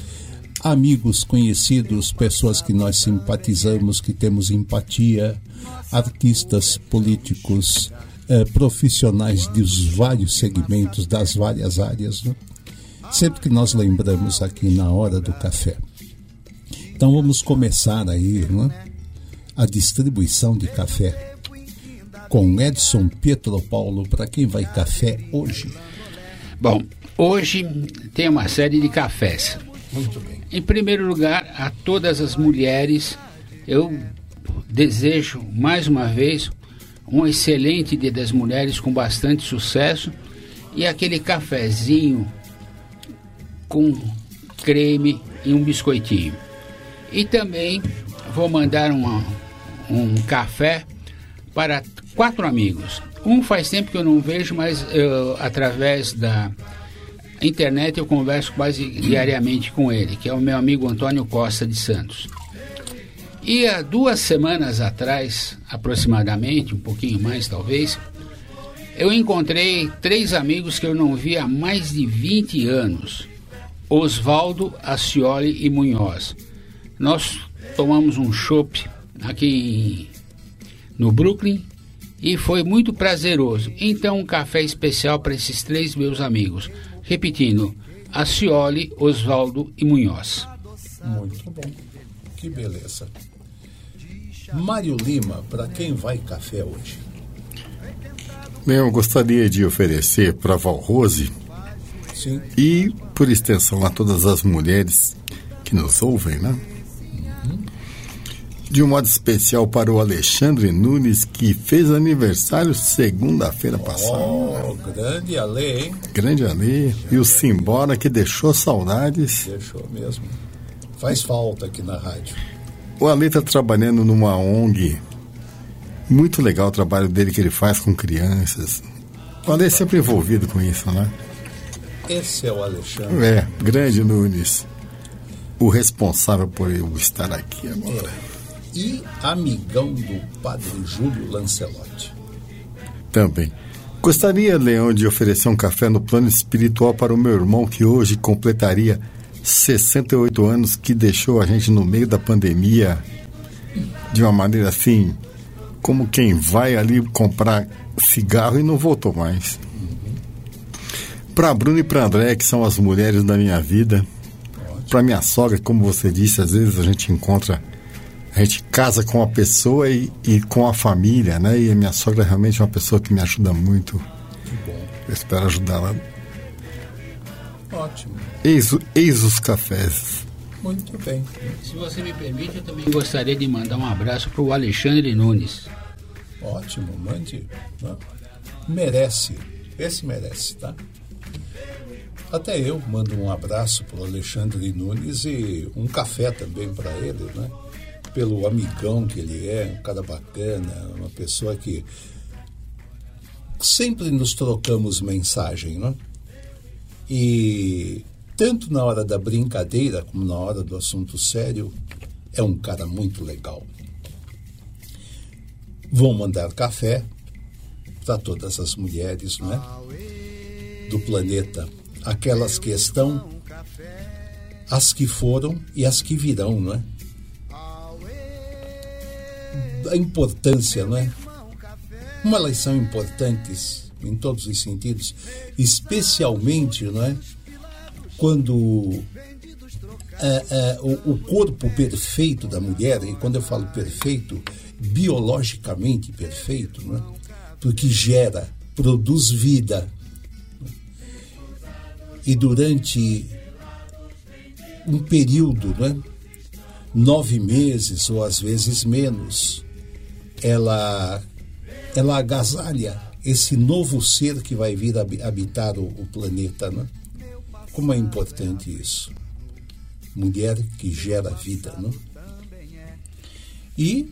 amigos conhecidos, pessoas que nós simpatizamos, que temos empatia, artistas políticos, eh, profissionais dos vários segmentos, das várias áreas, né? sempre que nós lembramos aqui na hora do café. Então vamos começar aí né, a distribuição de café com Edson Pietro Paulo para quem vai café hoje. Bom, hoje tem uma série de cafés. Muito bem. Em primeiro lugar, a todas as mulheres, eu desejo mais uma vez um excelente Dia das Mulheres com bastante sucesso e aquele cafezinho com creme e um biscoitinho. E também vou mandar uma, um café para quatro amigos. Um faz tempo que eu não vejo, mas através da internet eu converso quase diariamente com ele, que é o meu amigo Antônio Costa de Santos. E há duas semanas atrás, aproximadamente, um pouquinho mais talvez, eu encontrei três amigos que eu não via há mais de 20 anos: Oswaldo, Acioli e Munhoz. Nós tomamos um chopp aqui no Brooklyn e foi muito prazeroso. Então, um café especial para esses três meus amigos. Repetindo, Acioli, Oswaldo e Munhoz. Muito bom. Que beleza. Mário Lima, para quem vai café hoje? Bem, eu gostaria de oferecer para Valrose Sim. e, por extensão, a todas as mulheres que nos ouvem, né? De um modo especial para o Alexandre Nunes, que fez aniversário segunda-feira passada. Oh, grande Ale, hein? Grande Ale. E o Simbora, que deixou saudades. Deixou mesmo. Faz falta aqui na rádio. O Ale está trabalhando numa ONG. Muito legal o trabalho dele que ele faz com crianças. O Ale é sempre envolvido com isso, né? Esse é o Alexandre. É, grande Nunes. O responsável por eu estar aqui agora. E amigão do padre Júlio Lancelotti. Também. Gostaria, Leão, de oferecer um café no plano espiritual para o meu irmão que hoje completaria 68 anos, que deixou a gente no meio da pandemia de uma maneira assim como quem vai ali comprar cigarro e não voltou mais. Para Bruno e para André, que são as mulheres da minha vida, para minha sogra, como você disse, às vezes a gente encontra, a gente casa com a pessoa e, e com a família, né? E a minha sogra é realmente uma pessoa que me ajuda muito. Eu espero ajudá-la. Ótimo. Eis, eis os cafés. Muito bem. Se você me permite, eu também gostaria de mandar um abraço para o Alexandre Nunes. Ótimo, mande. né? Merece. Esse merece, tá? Até eu mando um abraço para o Alexandre Nunes e um café também para ele, né? Pelo amigão que ele é, um cara bacana, uma pessoa que sempre nos trocamos mensagem, né? E tanto na hora da brincadeira como na hora do assunto sério, é um cara muito legal. Vou mandar café para todas as mulheres, não é? Do planeta, aquelas que estão, as que foram e as que virão, não é? A importância, não é? Como elas são importantes em todos os sentidos, especialmente, não é? Quando o, o corpo perfeito da mulher, e quando eu falo perfeito, biologicamente perfeito, não é? porque gera, produz vida. E durante um período, não é? nove meses ou às vezes menos, ela, ela agasalha esse novo ser que vai vir habi- habitar o, o planeta. Não é? Como é importante isso. Mulher que gera vida. Não? E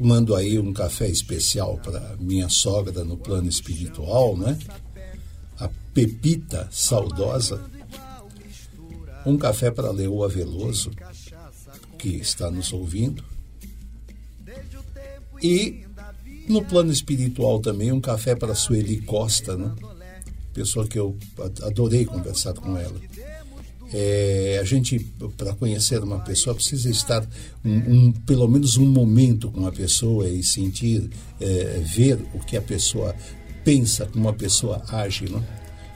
mando aí um café especial para minha sogra no plano espiritual, né? A Pepita saudosa. Um café para Leoa Veloso, que está nos ouvindo. E no plano espiritual também um café para Sueli Costa, né? Pessoa que eu adorei conversar com ela. É, a gente, para conhecer uma pessoa, precisa estar um, um- pelo menos um momento com a pessoa e sentir, é, ver o que a pessoa pensa, como a pessoa age. Não?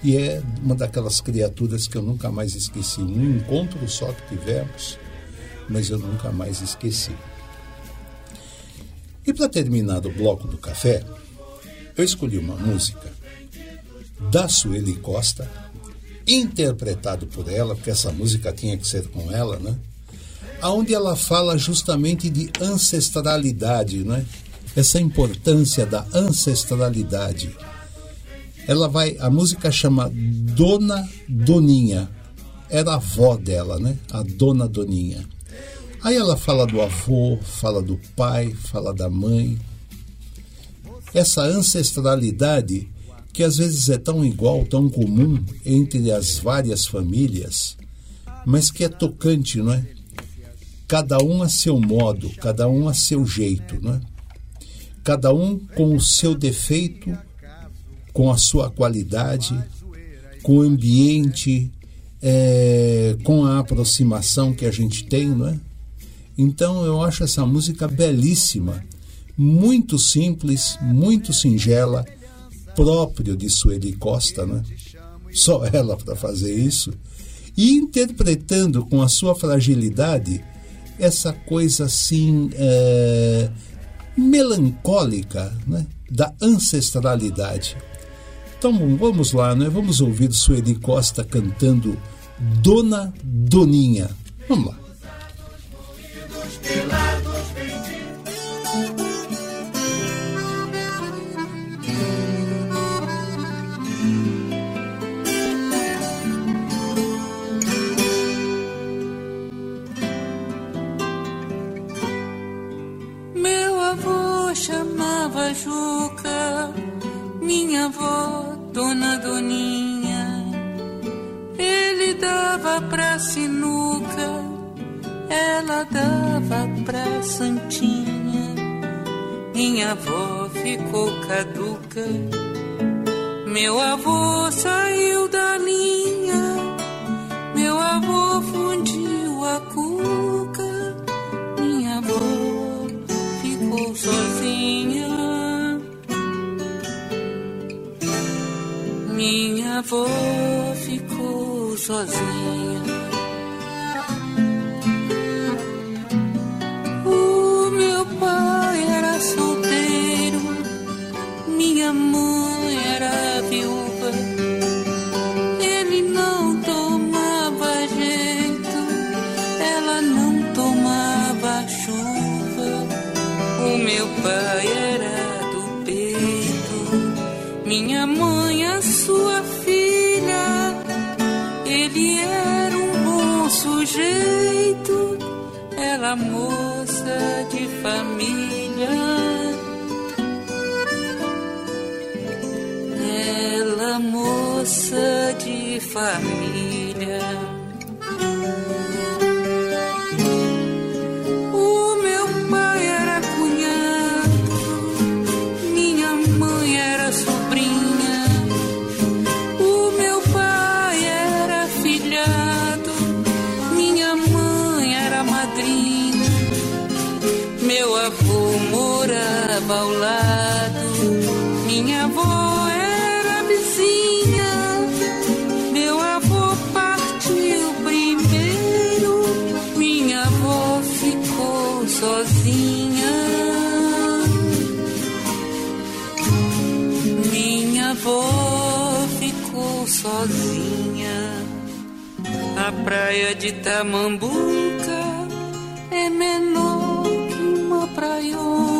E é uma daquelas criaturas que eu nunca mais esqueci. Um encontro só que tivemos, mas eu nunca mais esqueci. E para terminar o bloco do café, eu escolhi uma música da Sueli Costa, interpretado por ela, porque essa música tinha que ser com ela, né? Aonde ela fala justamente de ancestralidade, né? Essa importância da ancestralidade. Ela vai, a música chama Dona Doninha. Era a avó dela, né? A Dona Doninha. Aí ela fala do avô, fala do pai, fala da mãe. Essa ancestralidade que às vezes é tão igual, tão comum entre as várias famílias, mas que é tocante, não é? Cada um a seu modo, cada um a seu jeito, não é? Cada um com o seu defeito, com a sua qualidade, com o ambiente, é, com a aproximação que a gente tem, não é? Então eu acho essa música belíssima, muito simples, muito singela, próprio de Sueli Costa, né? Só ela para fazer isso. E interpretando com a sua fragilidade essa coisa assim é, melancólica né? da ancestralidade. Então vamos lá, né? Vamos ouvir Sueli Costa cantando Dona Doninha. Vamos lá. Dona Doninha. Ele dava pra sinuca, ela dava pra Santinha. Minha avó ficou caduca, meu avô saiu da linha, meu avô fundiu a cuca, avó ficou sozinha. O meu pai era solteiro, minha mãe era viúva. Ele não tomava jeito, ela não tomava chuva. O meu pai era do peito, minha mãe sua filha. Ele era um bom sujeito, ela moça de família. Ela moça de família. Morava ao lado, minha avó era vizinha. Meu avô partiu primeiro, minha avó ficou sozinha. Minha avó ficou sozinha. A praia de Tamambuca é menor que uma praiona.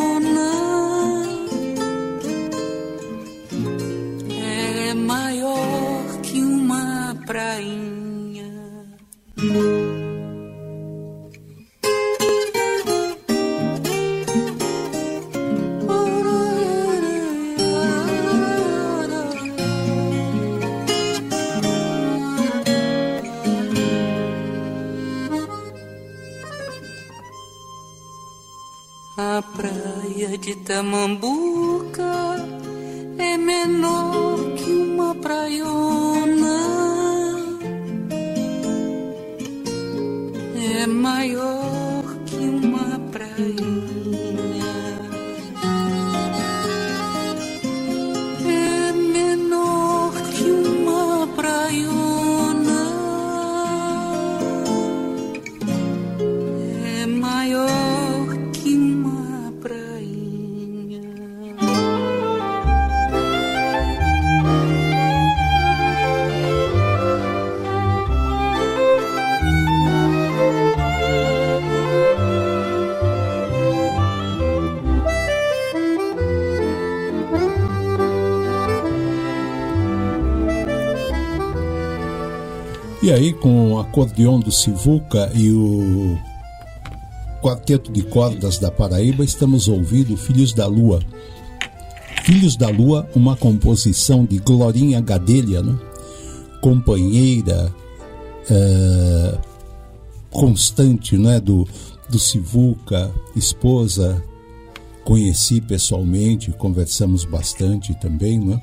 De Tamambuca é menor aí, com o acordeão do Sivuca e o quarteto de cordas da Paraíba, estamos ouvindo Filhos da Lua. Filhos da Lua, uma composição de Glorinha Gadelha, né? companheira eh, constante né? do, do Sivuca, esposa. Conheci pessoalmente, conversamos bastante também, né?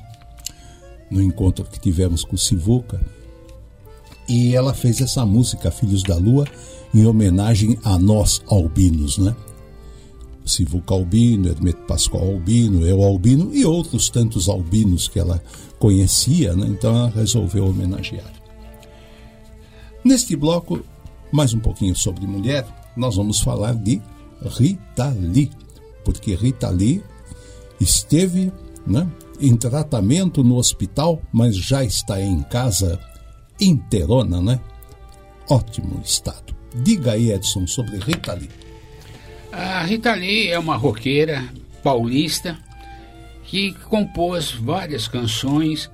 no encontro que tivemos com o Sivuca. E ela fez essa música, Filhos da Lua, em homenagem a nós albinos, né? Sivuca Albino, Hermeto Pascoal Albino, eu Albino e outros tantos albinos que ela conhecia, né? Então ela resolveu homenagear. Neste bloco, mais um pouquinho sobre mulher, nós vamos falar de Rita Lee, porque Rita Lee esteve né, em tratamento no hospital, mas já está em casa inteirona, né? Ótimo estado. Diga aí, Edson, sobre Rita Lee. A Rita Lee é uma roqueira paulista que compôs várias canções,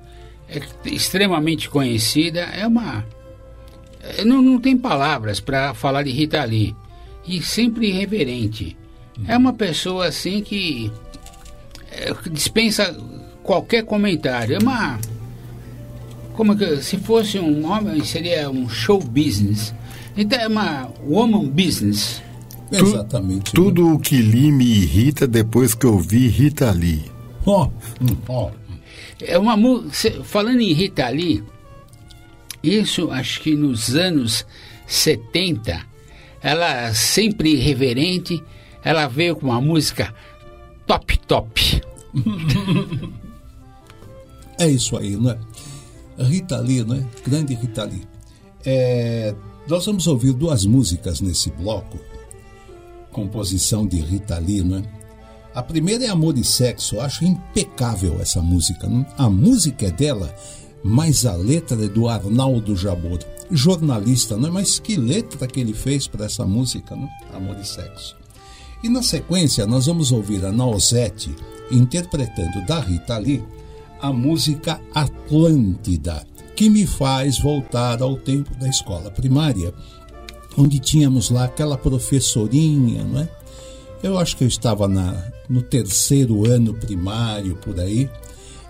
é extremamente conhecida, é uma. é, Não, não tem palavras para falar de Rita Lee. E sempre irreverente. É uma pessoa assim que é, que dispensa qualquer comentário. É uma. Como que. Se fosse um homem, seria um show business. Então é uma woman business. Exatamente. Tudo o que li me irrita depois que eu vi Rita Lee. Ó, ó. É uma falando em Rita Lee, isso acho que nos anos 70, ela sempre irreverente, ela veio com uma música top top. É isso aí, né? Rita Lee, né? Grande Rita Lee. É, nós vamos ouvir duas músicas nesse bloco, composição de Rita Lee, né? A primeira é Amor e Sexo, eu acho impecável essa música. Né? A música é dela, mas a letra é do Arnaldo Jabor, jornalista, né? Mas que letra que ele fez para essa música, né? Amor e Sexo. E na sequência nós vamos ouvir a Nausete interpretando da Rita Lee a música Atlântida, que me faz voltar ao tempo da escola primária, onde tínhamos lá aquela professorinha, não é? Eu acho que eu estava na, no terceiro ano primário, por aí,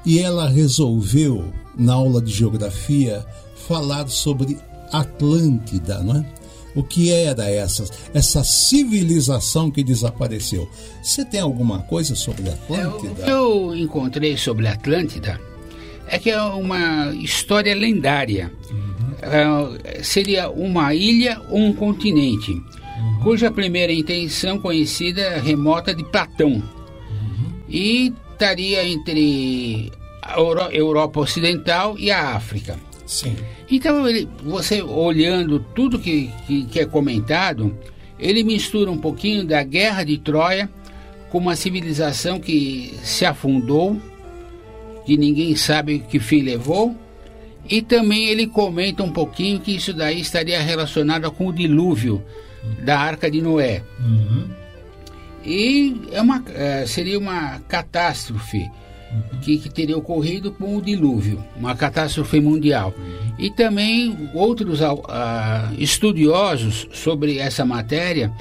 e ela resolveu, na aula de geografia, falar sobre Atlântida, não é? O que era essa, essa civilização que desapareceu? Você tem alguma coisa sobre Atlântida? O que eu encontrei sobre Atlântida é que é uma história lendária. Uhum. É, seria uma ilha ou um continente, uhum. cuja primeira intenção conhecida remota de Platão. Uhum. E estaria entre a Europa Ocidental e a África. Sim. Então, ele, você olhando tudo que, que, que, é comentado, ele mistura um pouquinho da guerra de Troia com uma civilização que se afundou, que ninguém sabe que fim levou, e também ele comenta um pouquinho que isso daí estaria relacionado com o dilúvio da Arca de Noé. Uhum. E é uma, é, seria uma catástrofe que, que, teria ocorrido com o dilúvio, uma catástrofe mundial. E também outros uh, estudiosos sobre essa matéria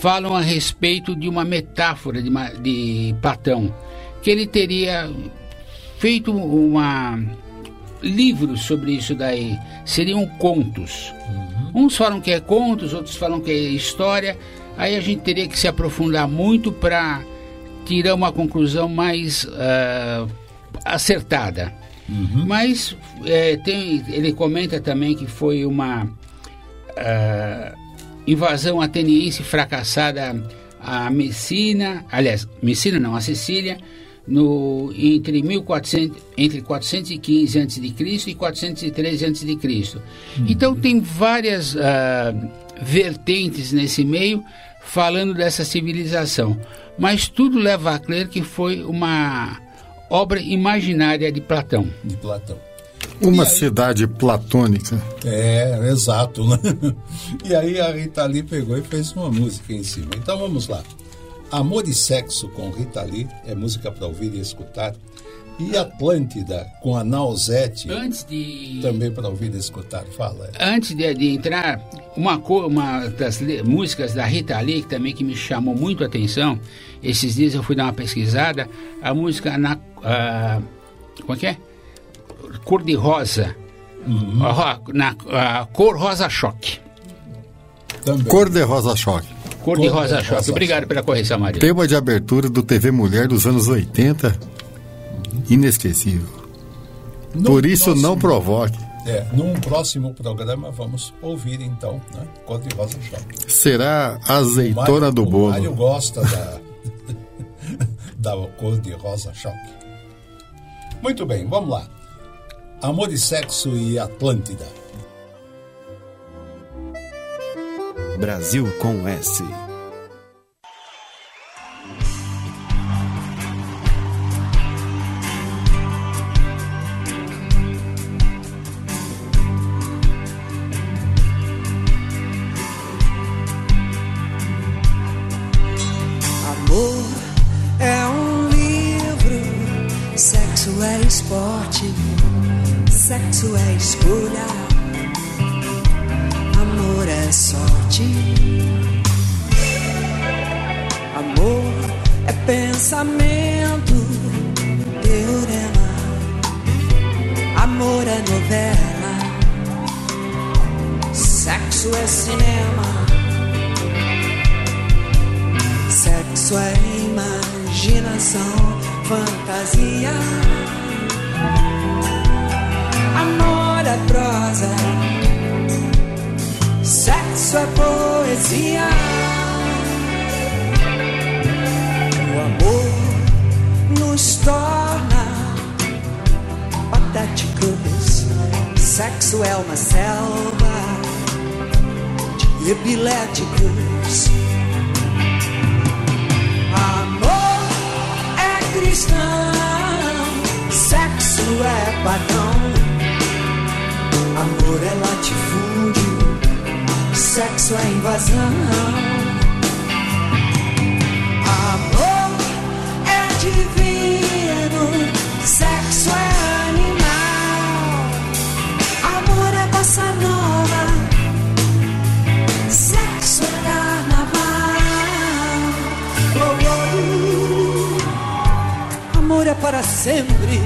falam a respeito de uma metáfora de, de Platão, que ele teria feito uma livros sobre isso daí, seriam contos. Uhum. Uns falam que é contos, outros falam que é história. Aí a gente teria que se aprofundar muito para tirar uma conclusão mais uh, acertada. Uhum. Mas é, tem, ele comenta também que foi uma uh, invasão ateniense fracassada a Messina, aliás, Messina não, a Sicília, no, entre, 1400, entre 415 a.C. e 413 a.C. Uhum. Então tem várias uh, vertentes nesse meio falando dessa civilização mas tudo leva a crer que foi uma obra imaginária de Platão. De Platão. Uma cidade platônica. É, exato. Né? E aí a Rita Lee pegou e fez uma música em cima. Então vamos lá. Amor e Sexo com Rita Lee é música para ouvir e escutar. E Atlântida, com a Nausete, antes de... também para ouvir e escutar. Fala. Antes de, de entrar, uma, uma das músicas da Rita Lee, que também que me chamou muito a atenção, esses dias eu fui dar uma pesquisada, a música na... Uh, como é que é? Cor de rosa. Uhum. na a Cor Rosa Choque. Também. Cor de Rosa Choque. Cor, Cor de Rosa Choque. Rosa Obrigado pela correção, Maria. Tema de abertura do TV Mulher dos anos 80 inesquecível. No Por isso, próximo, não provoque. É, num próximo programa vamos ouvir então, né? Cor de Rosa Choque. Será azeitona Mário, do bolo. O Mário gosta da, da cor de rosa choque. Muito bem, vamos lá. Amor e Sexo e Atlântida. Brasil com S. sexo é escolha, amor é sorte. Amor é pensamento, teorema. Amor é novela, sexo é cinema. Sexo é imaginação, fantasia. Amor é prosa, sexo é poesia. O amor nos torna patéticos, Sexo é uma selva de epiléticos. Amor é cristão, sexo é pagão. Amor é latifúndio, sexo é invasão. Amor é divino, sexo é animal. Amor é bossa nova, sexo é carnaval. Oh, oh. Amor é para sempre,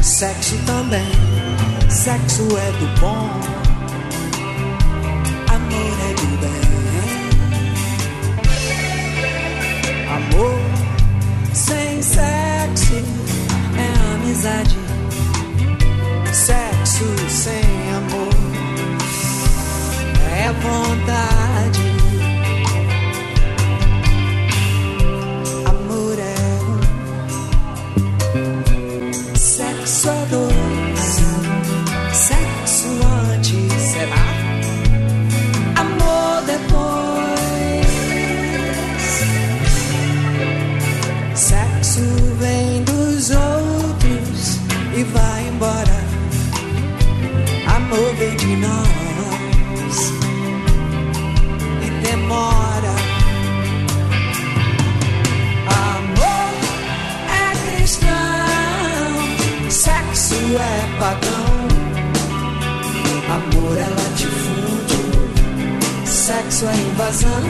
sexo também. Sexo é do bom, amor é do bem. Amor sem sexo é amizade. Sexo sem amor é vontade. Sexo é invasão.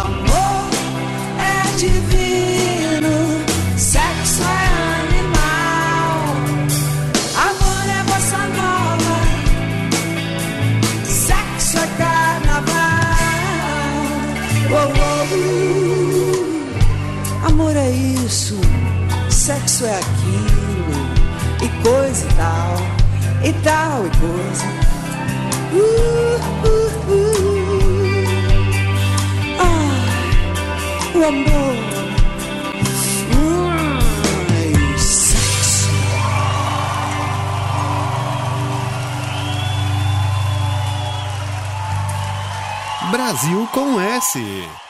Amor é divino, sexo é animal. Amor é bossa nova, sexo é carnaval. Oh, oh, uh. Amor é isso, sexo é aquilo, e coisa e tal, e tal e coisa. Ah, o amor. Brasil com S.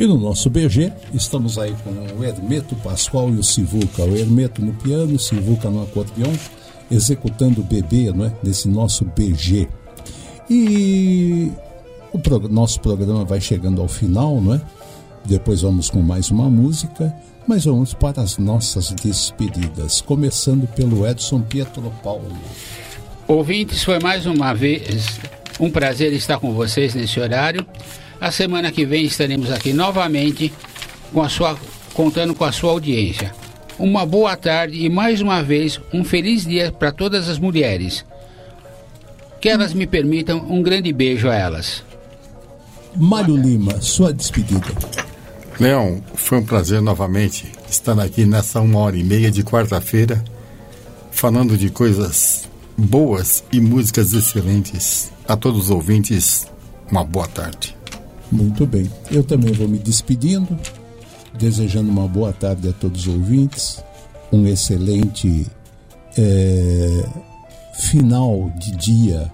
E no nosso BG, estamos aí com o Hermeto Pascoal e o Sivuca. O Hermeto no piano, o Sivuca no acordeão, executando o bebê não é? nesse nosso BG. E o prog nosso programa vai chegando ao final, não é? Depois vamos com mais uma música, mas vamos para as nossas despedidas, começando pelo Edson Pietro Paulo. Ouvintes, foi mais uma vez um prazer estar com vocês nesse horário. A semana que vem estaremos aqui novamente com a sua, contando com a sua audiência. Uma boa tarde e mais uma vez um feliz dia para todas as mulheres. Que elas me permitam um grande beijo a elas. Mário Lima, sua despedida. Leão, foi um prazer novamente estar aqui nessa uma hora e meia de quarta-feira, falando de coisas boas e músicas excelentes. A todos os ouvintes, uma boa tarde. Muito bem. Eu também vou me despedindo, desejando uma boa tarde a todos os ouvintes, um excelente é, final de dia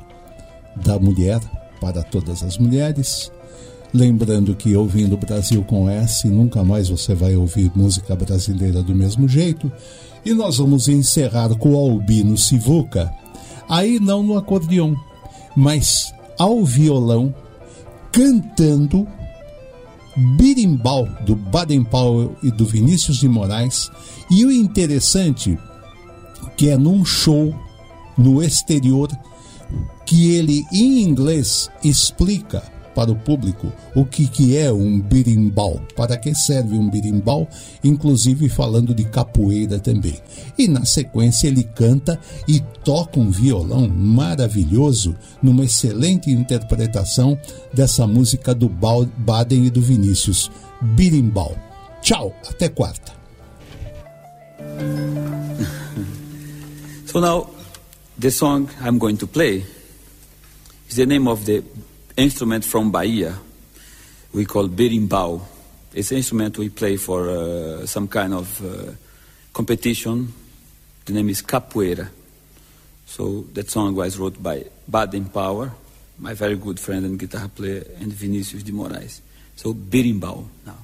da mulher para todas as mulheres. Lembrando que ouvindo Brasil com S, nunca mais você vai ouvir música brasileira do mesmo jeito. E nós vamos encerrar com o Albino Sivuca, aí não no acordeão, mas ao violão, cantando Birimbau, do Baden Powell e do Vinícius de Moraes. E o interessante que é num show no exterior que ele em inglês explica para o público o que, que é um birimbau, para que serve um birimbau, inclusive falando de capoeira também. E na sequência ele canta e toca um violão maravilhoso numa excelente interpretação dessa música do Baden e do Vinícius, Birimbau. Tchau, até quarta. So now, the song I'm going to play is the name of the instrument from Bahia we call berimbau. It's an instrument we play for uh, some kind of uh, competition. The name is capoeira. So that song was wrote by Baden Power, my very good friend and guitar player, and Vinicius de Moraes. So berimbau now.